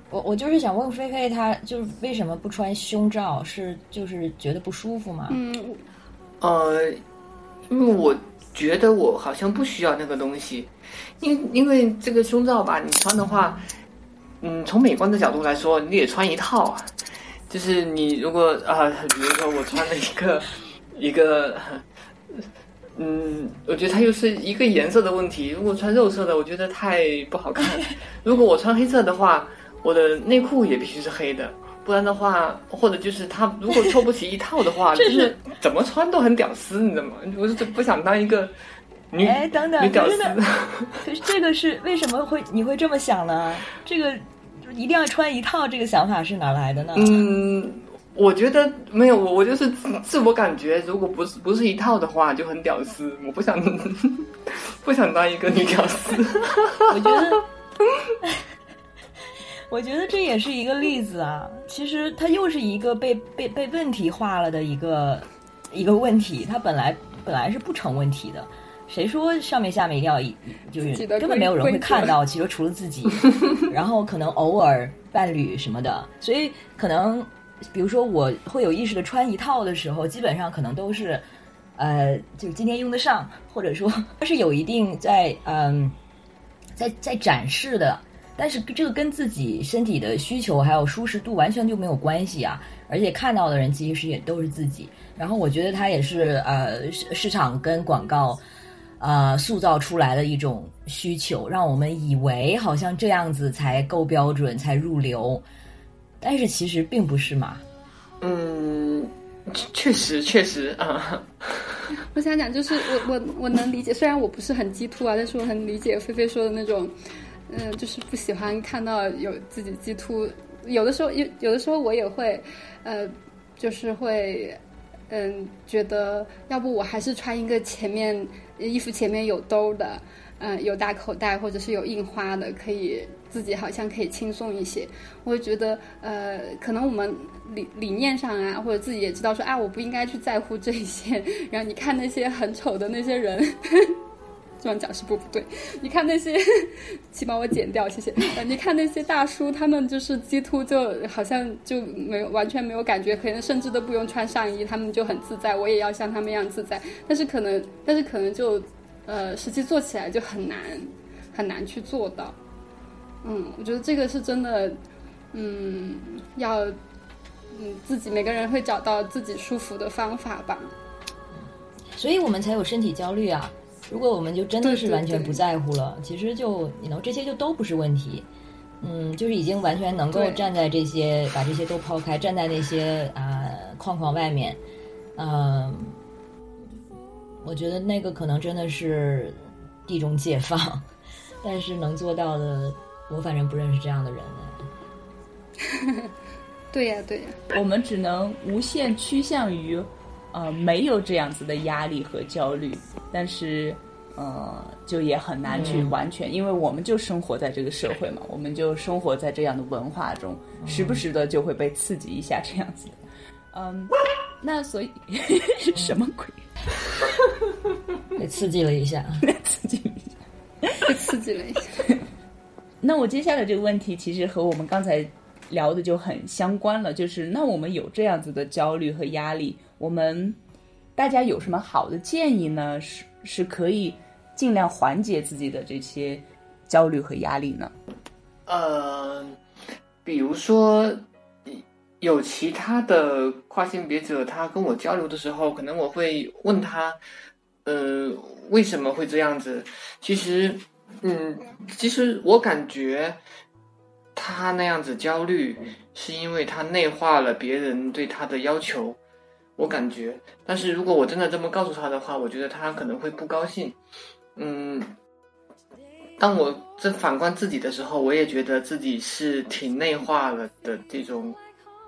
我我就是想问菲菲，她就是为什么不穿胸罩？是就是觉得不舒服吗？嗯，呃，因为我觉得我好像不需要那个东西，因因为这个胸罩吧，你穿的话，嗯，从美观的角度来说，你也穿一套啊。就是你如果啊、比如说我穿了一个一个，嗯，我觉得它又是一个颜色的问题。如果穿肉色的，我觉得太不好看。如果我穿黑色的话，我的内裤也必须是黑的。不然的话，或者就是他如果凑不齐一套的话，(laughs) 就是怎么穿都很屌丝，你知道吗？我是不想当一个女哎，等等，女屌丝可是。(laughs) 呢，可是这个是为什么会你会这么想呢？这个一定要穿一套，这个想法是哪来的呢？嗯，我觉得没有，我我就是自自我感觉，如果不是不是一套的话，就很屌丝。我不想 (laughs) 不想当一个女屌丝。(laughs) 我觉得，我觉得这也是一个例子啊。其实它又是一个被被被问题化了的一个一个问题，它本来本来是不成问题的。谁说上面下面一定要一就是根本没有人会看到，其实除了自己，(laughs) 然后可能偶尔伴侣什么的，所以可能比如说我会有意识的穿一套的时候，基本上可能都是呃，就是今天用得上，或者说它是有一定在嗯。在在展示的，但是这个跟自己身体的需求还有舒适度完全就没有关系啊！而且看到的人其实也都是自己。然后我觉得它也是呃市市场跟广告呃塑造出来的一种需求，让我们以为好像这样子才够标准才入流，但是其实并不是嘛。嗯，确实确实啊。我想讲，就是我我我能理解，虽然我不是很鸡突啊，但是我很理解菲菲说的那种，嗯，就是不喜欢看到有自己鸡突。有的时候有有的时候我也会，呃，就是会，嗯，觉得要不我还是穿一个前面衣服前面有兜的，嗯，有大口袋或者是有印花的，可以自己好像可以轻松一些。我会觉得，呃，可能我们理理念上啊，或者自己也知道说，啊，我不应该去在乎这些。然后你看那些很丑的那些人。这样讲是不不对，你看那些，(laughs) 请帮我剪掉，谢谢。你看那些大叔，他们就是鸡突，就好像就没有完全没有感觉，可能甚至都不用穿上衣，他们就很自在。我也要像他们一样自在，但是可能，但是可能就，呃，实际做起来就很难，很难去做到。嗯，我觉得这个是真的，嗯，要，嗯，自己每个人会找到自己舒服的方法吧。所以我们才有身体焦虑啊。如果我们就真的是完全不在乎了，其实就你能这些就都不是问题，嗯，就是已经完全能够站在这些把这些都抛开，站在那些啊框框外面，嗯，我觉得那个可能真的是地中解放，(laughs) 但是能做到的，我反正不认识这样的人。(laughs) 对呀，对呀，我们只能无限趋向于。呃，没有这样子的压力和焦虑，但是，呃，就也很难去完全，因为我们就生活在这个社会嘛，我们就生活在这样的文化中，时不时的就会被刺激一下这样子。嗯，那所以什么鬼？被刺激了一下，刺激一下，被刺激了一下。(laughs) 那我接下来这个问题其实和我们刚才聊的就很相关了，就是那我们有这样子的焦虑和压力。我们大家有什么好的建议呢？是是可以尽量缓解自己的这些焦虑和压力呢？呃，比如说有其他的跨性别者，他跟我交流的时候，可能我会问他，呃，为什么会这样子？其实，嗯，其实我感觉他那样子焦虑，是因为他内化了别人对他的要求。我感觉，但是如果我真的这么告诉他的话，我觉得他可能会不高兴。嗯，当我这反观自己的时候，我也觉得自己是挺内化了的这种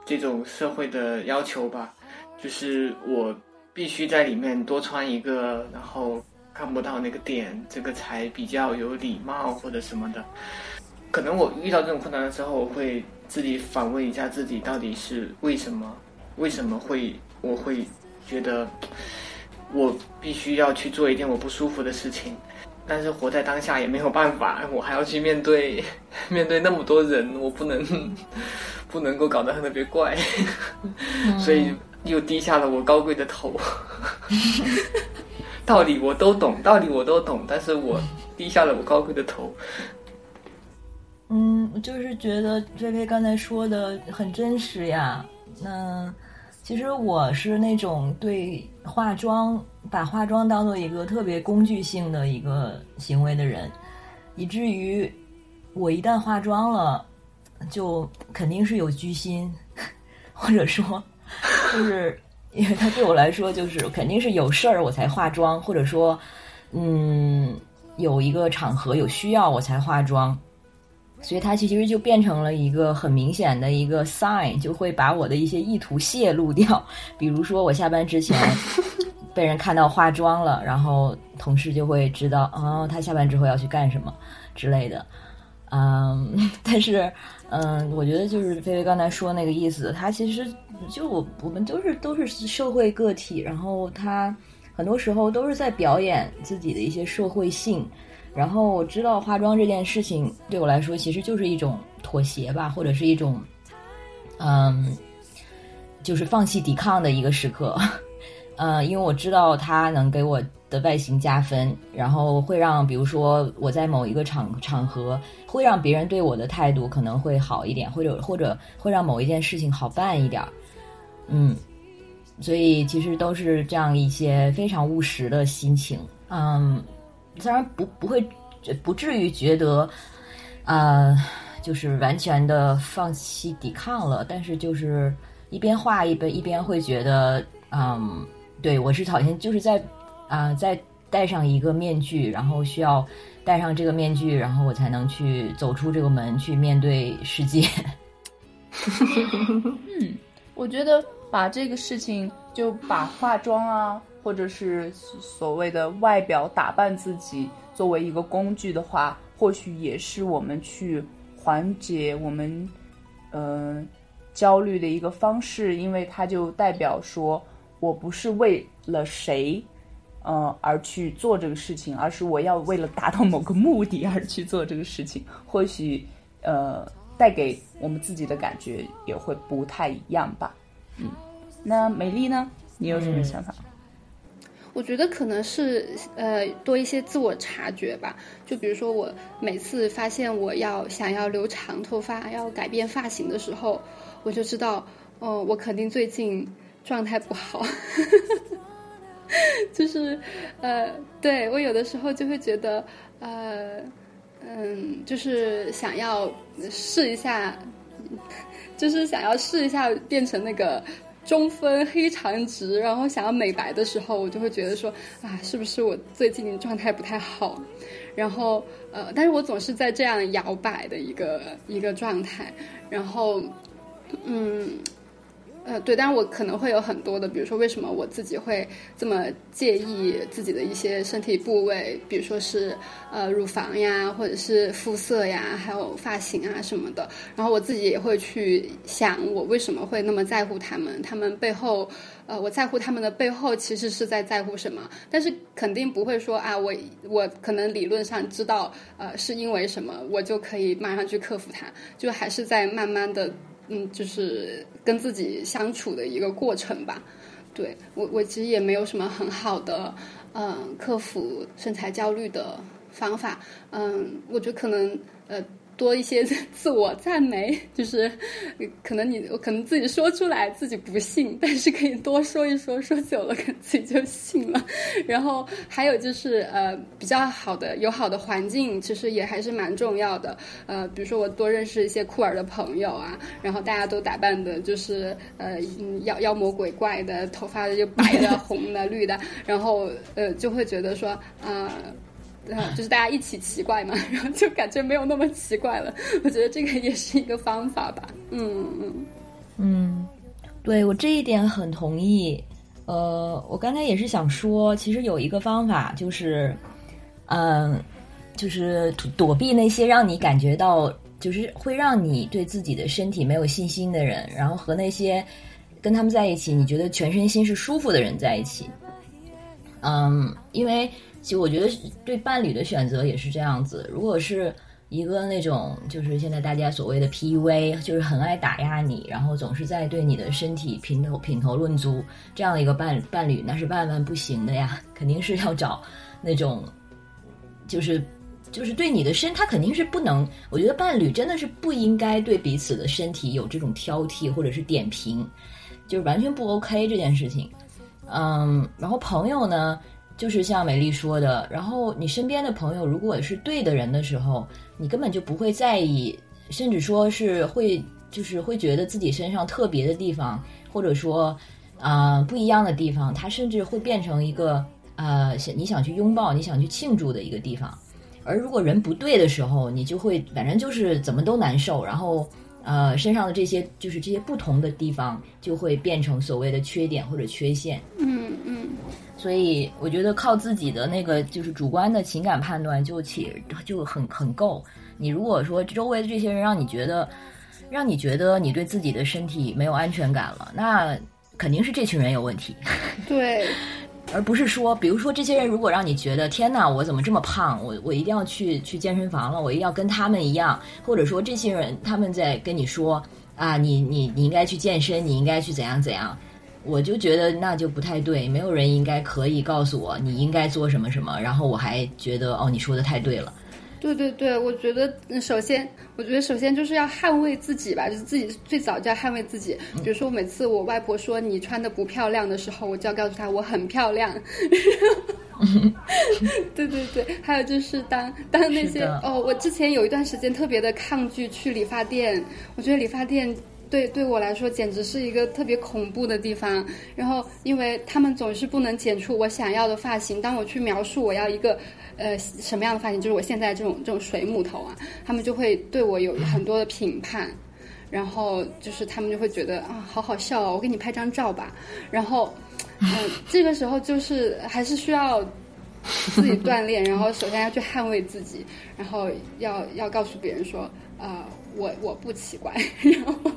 这种社会的要求吧，就是我必须在里面多穿一个，然后看不到那个点，这个才比较有礼貌或者什么的。可能我遇到这种困难的时候，我会自己反问一下自己，到底是为什么？为什么会？我会觉得我必须要去做一件我不舒服的事情，但是活在当下也没有办法，我还要去面对 (laughs) 面对那么多人，我不能 (laughs) 不能够搞得特别怪，(laughs) 所以又低下了我高贵的头。道理我都懂，道理我都懂，但是我低下了我高贵的头。嗯，就是觉得菲菲刚才说的很真实呀，那。其实我是那种对化妆把化妆当做一个特别工具性的一个行为的人，以至于我一旦化妆了，就肯定是有居心，(laughs) 或者说，就是因为他对我来说就是肯定是有事儿我才化妆，或者说，嗯，有一个场合有需要我才化妆。所以它其实就变成了一个很明显的一个 sign，就会把我的一些意图泄露掉。比如说我下班之前 (laughs) 被人看到化妆了，然后同事就会知道，哦，他下班之后要去干什么之类的。嗯，(laughs) 但是，嗯，我觉得就是菲菲刚才说那个意思，他其实就我我们都是都是社会个体，然后他很多时候都是在表演自己的一些社会性。然后我知道化妆这件事情对我来说其实就是一种妥协吧，或者是一种，嗯，就是放弃抵抗的一个时刻，(laughs) 呃，因为我知道它能给我的外形加分，然后会让比如说我在某一个场场合会让别人对我的态度可能会好一点，或者或者会让某一件事情好办一点，嗯，所以其实都是这样一些非常务实的心情，嗯。虽然不不会，不至于觉得，呃，就是完全的放弃抵抗了，但是就是一边画一边一边会觉得，嗯，对我是好像就是在啊，在戴上一个面具，然后需要戴上这个面具，然后我才能去走出这个门，去面对世界。(laughs) 嗯，我觉得把这个事情就把化妆啊，或者是所谓的外表打扮自己作为一个工具的话，或许也是我们去缓解我们嗯焦虑的一个方式，因为它就代表说我不是为了谁嗯而去做这个事情，而是我要为了达到某个目的而去做这个事情，或许呃。带给我们自己的感觉也会不太一样吧，嗯，那美丽呢？你有什么想法？我觉得可能是呃多一些自我察觉吧，就比如说我每次发现我要想要留长头发，要改变发型的时候，我就知道，哦，我肯定最近状态不好，(laughs) 就是呃，对我有的时候就会觉得呃。嗯，就是想要试一下，(laughs) 就是想要试一下变成那个中分黑长直，然后想要美白的时候，我就会觉得说啊，是不是我最近状态不太好？然后呃，但是我总是在这样摇摆的一个一个状态，然后嗯。呃，对，但是我可能会有很多的，比如说为什么我自己会这么介意自己的一些身体部位，比如说是呃乳房呀，或者是肤色呀，还有发型啊什么的。然后我自己也会去想，我为什么会那么在乎他们？他们背后，呃，我在乎他们的背后其实是在在乎什么？但是肯定不会说啊，我我可能理论上知道，呃，是因为什么，我就可以马上去克服它，就还是在慢慢的。嗯，就是跟自己相处的一个过程吧。对我，我其实也没有什么很好的，嗯，克服身材焦虑的方法。嗯，我觉得可能，呃。多一些 (laughs) 自我赞美，就是可能你我可能自己说出来自己不信，但是可以多说一说，说久了可能自己就信了。(laughs) 然后还有就是呃比较好的友好的环境，其实也还是蛮重要的。呃，比如说我多认识一些酷儿的朋友啊，然后大家都打扮的就是呃妖妖魔鬼怪的，头发就白的、(laughs) 红的、绿的，然后呃就会觉得说啊。就是大家一起奇怪嘛，然后就感觉没有那么奇怪了。我觉得这个也是一个方法吧。嗯嗯嗯，对我这一点很同意。呃，我刚才也是想说，其实有一个方法，就是嗯，就是躲避那些让你感觉到就是会让你对自己的身体没有信心的人，然后和那些跟他们在一起你觉得全身心是舒服的人在一起。嗯，因为。其实我觉得对伴侣的选择也是这样子。如果是一个那种就是现在大家所谓的 PUA，就是很爱打压你，然后总是在对你的身体评头品头论足这样的一个伴伴侣，那是万万不行的呀！肯定是要找那种就是就是对你的身，他肯定是不能。我觉得伴侣真的是不应该对彼此的身体有这种挑剔或者是点评，就是完全不 OK 这件事情。嗯，然后朋友呢？就是像美丽说的，然后你身边的朋友如果是对的人的时候，你根本就不会在意，甚至说是会就是会觉得自己身上特别的地方，或者说啊不一样的地方，它甚至会变成一个呃想你想去拥抱、你想去庆祝的一个地方。而如果人不对的时候，你就会反正就是怎么都难受，然后呃身上的这些就是这些不同的地方就会变成所谓的缺点或者缺陷。嗯嗯。所以我觉得靠自己的那个就是主观的情感判断就起就很很够。你如果说周围的这些人让你觉得，让你觉得你对自己的身体没有安全感了，那肯定是这群人有问题。(laughs) 对，而不是说，比如说这些人如果让你觉得天哪，我怎么这么胖？我我一定要去去健身房了，我一定要跟他们一样。或者说这些人他们在跟你说啊，你你你应该去健身，你应该去怎样怎样。我就觉得那就不太对，没有人应该可以告诉我你应该做什么什么，然后我还觉得哦你说的太对了。对对对，我觉得首先，我觉得首先就是要捍卫自己吧，就是自己最早就要捍卫自己。比如说，每次我外婆说你穿的不漂亮的时候，我就要告诉她我很漂亮。(laughs) 对对对，还有就是当当那些哦，我之前有一段时间特别的抗拒去理发店，我觉得理发店。对对我来说简直是一个特别恐怖的地方。然后，因为他们总是不能剪出我想要的发型，当我去描述我要一个呃什么样的发型，就是我现在这种这种水母头啊，他们就会对我有很多的评判。然后就是他们就会觉得啊，好好笑哦，我给你拍张照吧。然后，嗯，这个时候就是还是需要自己锻炼，然后首先要去捍卫自己，然后要要告诉别人说，啊，我我不奇怪，(laughs) 然后。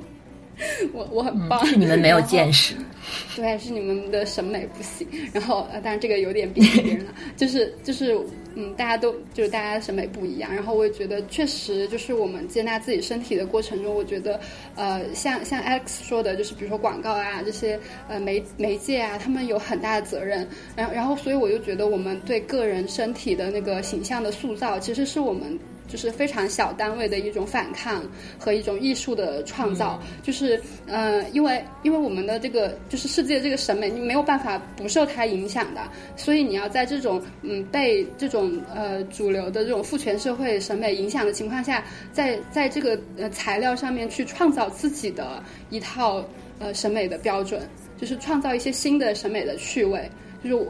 (laughs) 我我很棒，是你们没有见识，(laughs) 对，是你们的审美不行。然后呃，当然这个有点逼别人了，就是就是嗯，大家都就是大家审美不一样。然后我也觉得确实就是我们接纳自己身体的过程中，我觉得呃，像像 Alex 说的，就是比如说广告啊这些呃媒媒介啊，他们有很大的责任。然后然后所以我就觉得我们对个人身体的那个形象的塑造，其实是我们。就是非常小单位的一种反抗和一种艺术的创造，就是呃，因为因为我们的这个就是世界这个审美，你没有办法不受它影响的，所以你要在这种嗯被这种呃主流的这种父权社会审美影响的情况下，在在这个呃材料上面去创造自己的一套呃审美的标准，就是创造一些新的审美的趣味，就是我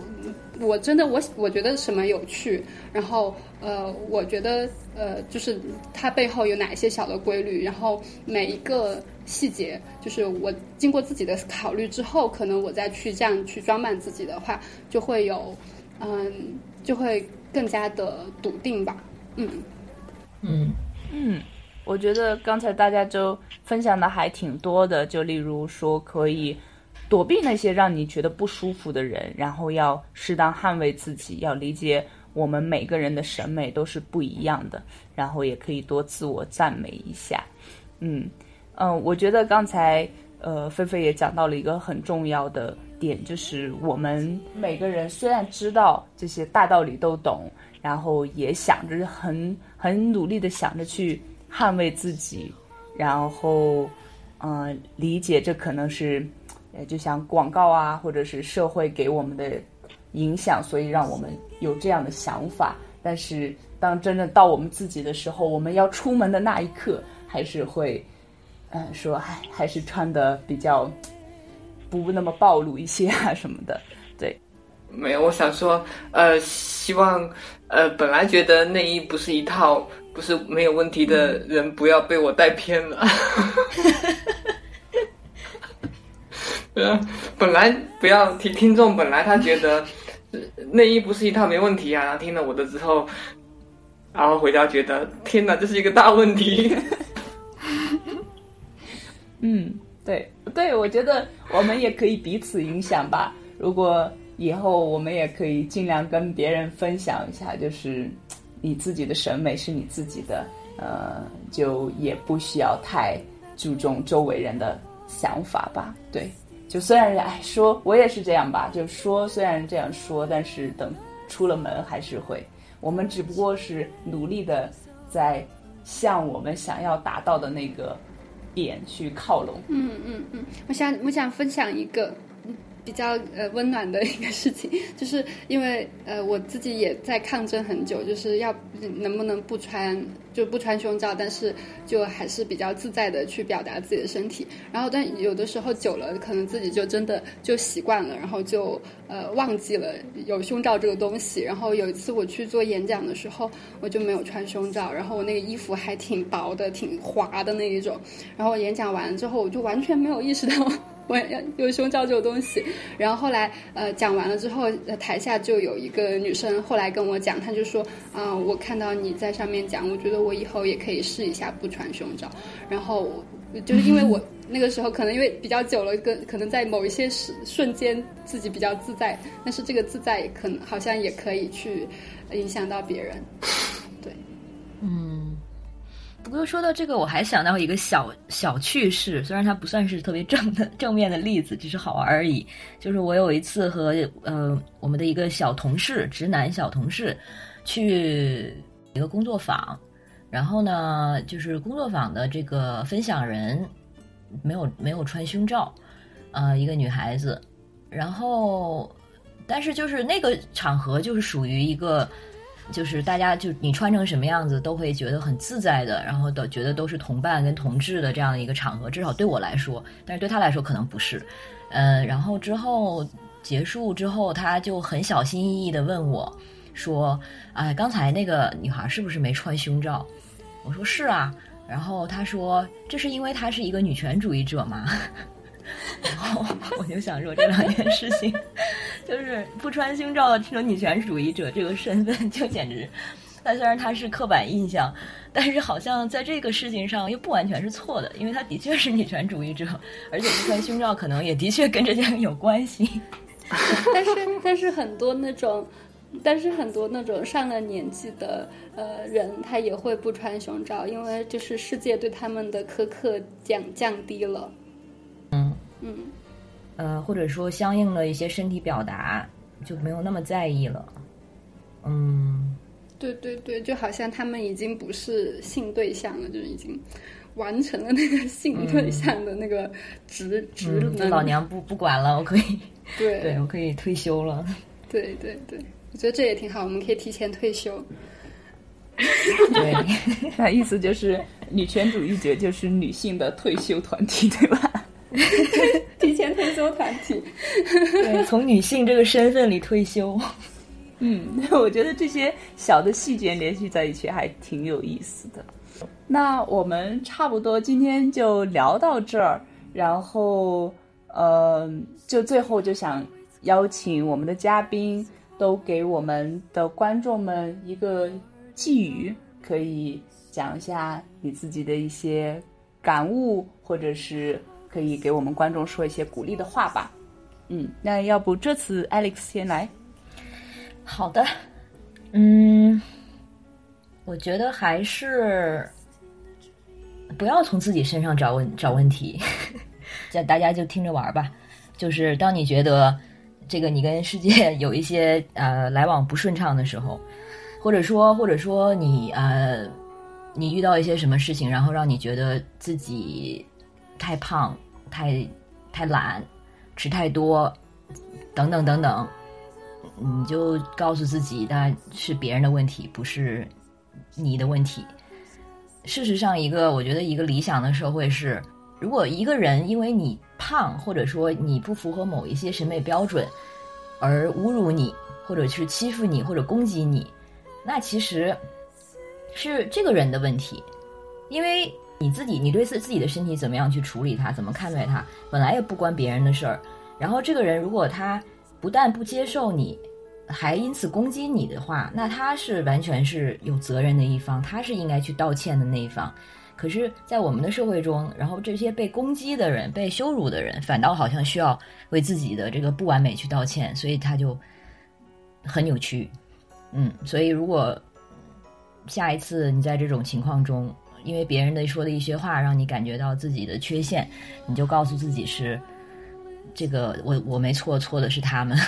我真的我我觉得什么有趣，然后呃，我觉得。呃，就是它背后有哪一些小的规律，然后每一个细节，就是我经过自己的考虑之后，可能我再去这样去装扮自己的话，就会有，嗯，就会更加的笃定吧。嗯嗯嗯，我觉得刚才大家就分享的还挺多的，就例如说可以躲避那些让你觉得不舒服的人，然后要适当捍卫自己，要理解。我们每个人的审美都是不一样的，然后也可以多自我赞美一下。嗯嗯，我觉得刚才呃，菲菲也讲到了一个很重要的点，就是我们每个人虽然知道这些大道理都懂，然后也想着很很努力的想着去捍卫自己，然后嗯，理解这可能是呃，就像广告啊，或者是社会给我们的。影响，所以让我们有这样的想法。但是，当真正到我们自己的时候，我们要出门的那一刻，还是会，嗯，说，哎，还是穿的比较不那么暴露一些啊什么的。对，没有，我想说，呃，希望，呃，本来觉得内衣不是一套，不是没有问题的人，不要被我带偏了。(laughs) 对啊，本来不要听听众，本来他觉得内衣不是一套没问题啊，然后听了我的之后，然后回家觉得天哪，这是一个大问题。(laughs) 嗯，对对，我觉得我们也可以彼此影响吧。如果以后我们也可以尽量跟别人分享一下，就是你自己的审美是你自己的，呃，就也不需要太注重周围人的想法吧。对。就虽然哎说，我也是这样吧。就说虽然这样说，但是等出了门还是会。我们只不过是努力的在向我们想要达到的那个点去靠拢。嗯嗯嗯，我想我想分享一个。比较呃温暖的一个事情，(laughs) 就是因为呃我自己也在抗争很久，就是要能不能不穿就不穿胸罩，但是就还是比较自在的去表达自己的身体。然后但有的时候久了，可能自己就真的就习惯了，然后就呃忘记了有胸罩这个东西。然后有一次我去做演讲的时候，我就没有穿胸罩，然后我那个衣服还挺薄的、挺滑的那一种。然后演讲完之后，我就完全没有意识到。我要有胸罩这种东西，然后后来呃讲完了之后，台下就有一个女生后来跟我讲，她就说啊，我看到你在上面讲，我觉得我以后也可以试一下不穿胸罩。然后就是因为我那个时候可能因为比较久了，跟可能在某一些时瞬间自己比较自在，但是这个自在可能好像也可以去影响到别人，对，嗯。不过说到这个，我还想到一个小小趣事，虽然它不算是特别正的正面的例子，只是好玩而已。就是我有一次和呃我们的一个小同事，直男小同事，去一个工作坊，然后呢，就是工作坊的这个分享人没有没有穿胸罩，呃，一个女孩子，然后但是就是那个场合就是属于一个。就是大家就你穿成什么样子都会觉得很自在的，然后都觉得都是同伴跟同志的这样的一个场合，至少对我来说，但是对他来说可能不是。呃，然后之后结束之后，他就很小心翼翼的问我，说：“哎，刚才那个女孩是不是没穿胸罩？”我说：“是啊。”然后他说：“这是因为她是一个女权主义者吗？”然 (laughs) 后我就想说，这两件事情，(laughs) 就是不穿胸罩的这种女权主义者这个身份，就简直，但虽然他是刻板印象，但是好像在这个事情上又不完全是错的，因为他的确是女权主义者，而且不穿胸罩可能也的确跟这件有关系。但是，但是很多那种，但是很多那种上了年纪的呃人，他也会不穿胸罩，因为就是世界对他们的苛刻降降低了。嗯嗯，呃，或者说相应的一些身体表达就没有那么在意了。嗯，对对对，就好像他们已经不是性对象了，就已经完成了那个性对象的那个职职能。老娘不不管了，我可以，(laughs) 对对我可以退休了。对对对，我觉得这也挺好，我们可以提前退休。对，(laughs) 那意思就是女权主义者就是女性的退休团体，对吧？(laughs) 提前退休团体，对，从女性这个身份里退休。嗯，(laughs) 我觉得这些小的细节联系在一起还挺有意思的。那我们差不多今天就聊到这儿，然后呃，就最后就想邀请我们的嘉宾都给我们的观众们一个寄语，可以讲一下你自己的一些感悟，或者是可以给我们观众说一些鼓励的话吧。嗯，那要不这次 Alex 先来。好的，嗯，我觉得还是不要从自己身上找问找问题，这 (laughs) 大家就听着玩吧。就是当你觉得这个你跟世界有一些呃来往不顺畅的时候，或者说或者说你呃你遇到一些什么事情，然后让你觉得自己太胖、太太懒、吃太多等等等等。你就告诉自己，那是别人的问题，不是你的问题。事实上，一个我觉得一个理想的社会是，如果一个人因为你胖，或者说你不符合某一些审美标准而侮辱你，或者是欺负你，或者攻击你，那其实是这个人的问题，因为你自己，你对自自己的身体怎么样去处理它，怎么看待它，本来也不关别人的事儿。然后这个人如果他不但不接受你，还因此攻击你的话，那他是完全是有责任的一方，他是应该去道歉的那一方。可是，在我们的社会中，然后这些被攻击的人、被羞辱的人，反倒好像需要为自己的这个不完美去道歉，所以他就很扭曲。嗯，所以如果下一次你在这种情况中，因为别人的说的一些话，让你感觉到自己的缺陷，你就告诉自己是这个我我没错，错的是他们。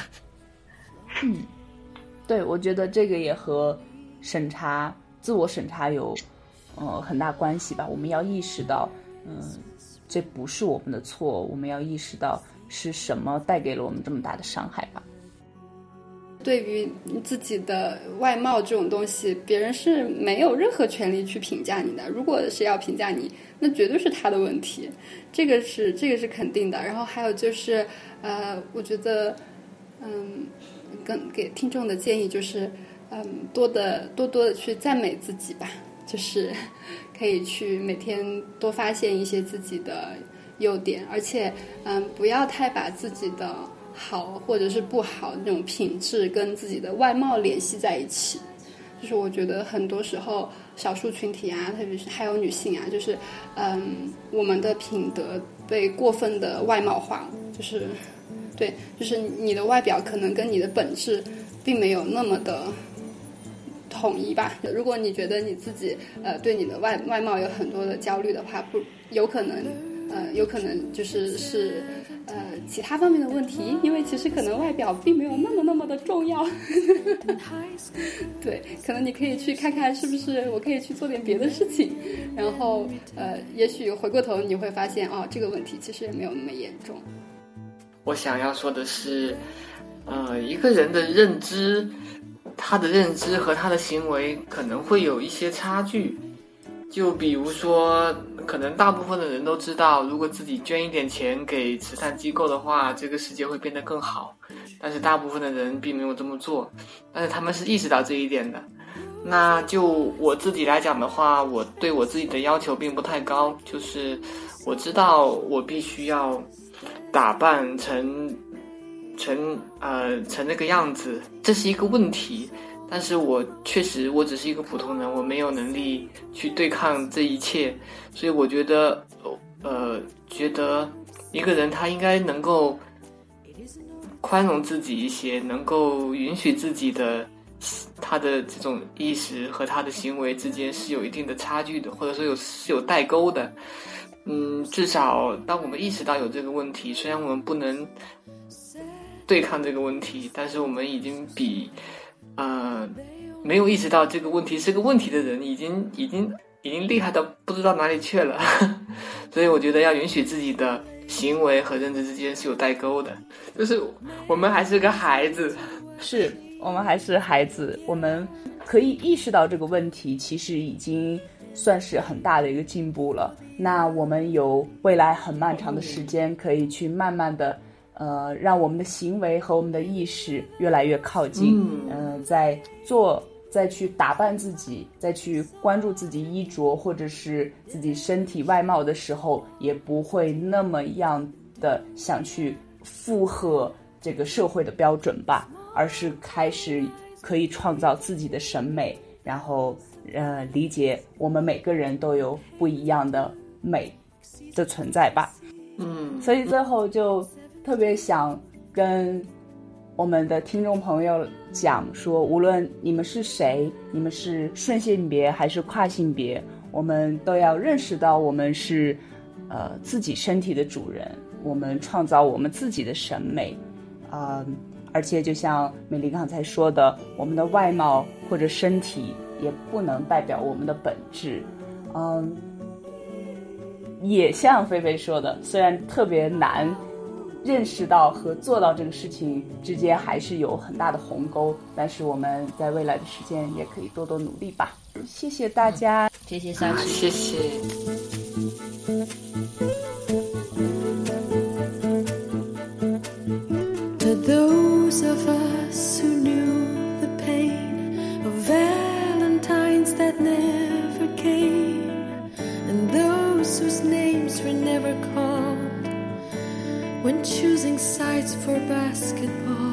(laughs) 对，我觉得这个也和审查、自我审查有呃很大关系吧。我们要意识到，嗯、这不是我们的错，我们要意识到是什么带给了我们这么大的伤害吧。对于自己的外貌这种东西，别人是没有任何权利去评价你的。如果谁要评价你，那绝对是他的问题，这个是这个是肯定的。然后还有就是，呃，我觉得，嗯，跟给听众的建议就是，嗯，多的多多的去赞美自己吧，就是可以去每天多发现一些自己的优点，而且，嗯，不要太把自己的。好或者是不好那种品质跟自己的外貌联系在一起，就是我觉得很多时候少数群体啊，特别是还有女性啊，就是嗯，我们的品德被过分的外貌化，就是对，就是你的外表可能跟你的本质并没有那么的统一吧。如果你觉得你自己呃对你的外外貌有很多的焦虑的话，不有可能。呃，有可能就是是呃其他方面的问题，因为其实可能外表并没有那么那么的重要。(laughs) 对，可能你可以去看看是不是我可以去做点别的事情，然后呃，也许回过头你会发现哦，这个问题其实也没有那么严重。我想要说的是，呃，一个人的认知，他的认知和他的行为可能会有一些差距。就比如说，可能大部分的人都知道，如果自己捐一点钱给慈善机构的话，这个世界会变得更好。但是大部分的人并没有这么做，但是他们是意识到这一点的。那就我自己来讲的话，我对我自己的要求并不太高，就是我知道我必须要打扮成成呃成那个样子，这是一个问题。但是我确实，我只是一个普通人，我没有能力去对抗这一切，所以我觉得，呃，觉得一个人他应该能够宽容自己一些，能够允许自己的他的这种意识和他的行为之间是有一定的差距的，或者说有是有代沟的。嗯，至少当我们意识到有这个问题，虽然我们不能对抗这个问题，但是我们已经比。呃，没有意识到这个问题是个问题的人，已经已经已经厉害到不知道哪里去了。(laughs) 所以我觉得要允许自己的行为和认知之间是有代沟的，就是我们还是个孩子，是我们还是孩子，我们可以意识到这个问题，其实已经算是很大的一个进步了。那我们有未来很漫长的时间，可以去慢慢的。呃，让我们的行为和我们的意识越来越靠近。嗯，在做、再去打扮自己、再去关注自己衣着或者是自己身体外貌的时候，也不会那么样的想去附和这个社会的标准吧，而是开始可以创造自己的审美，然后呃，理解我们每个人都有不一样的美的存在吧。嗯，所以最后就。特别想跟我们的听众朋友讲说，无论你们是谁，你们是顺性别还是跨性别，我们都要认识到，我们是呃自己身体的主人，我们创造我们自己的审美，啊，而且就像美丽刚才说的，我们的外貌或者身体也不能代表我们的本质，嗯，也像菲菲说的，虽然特别难。认识到和做到这个事情之间还是有很大的鸿沟，但是我们在未来的时间也可以多多努力吧。谢谢大家，谢谢三七，谢谢。when choosing sides for basketball.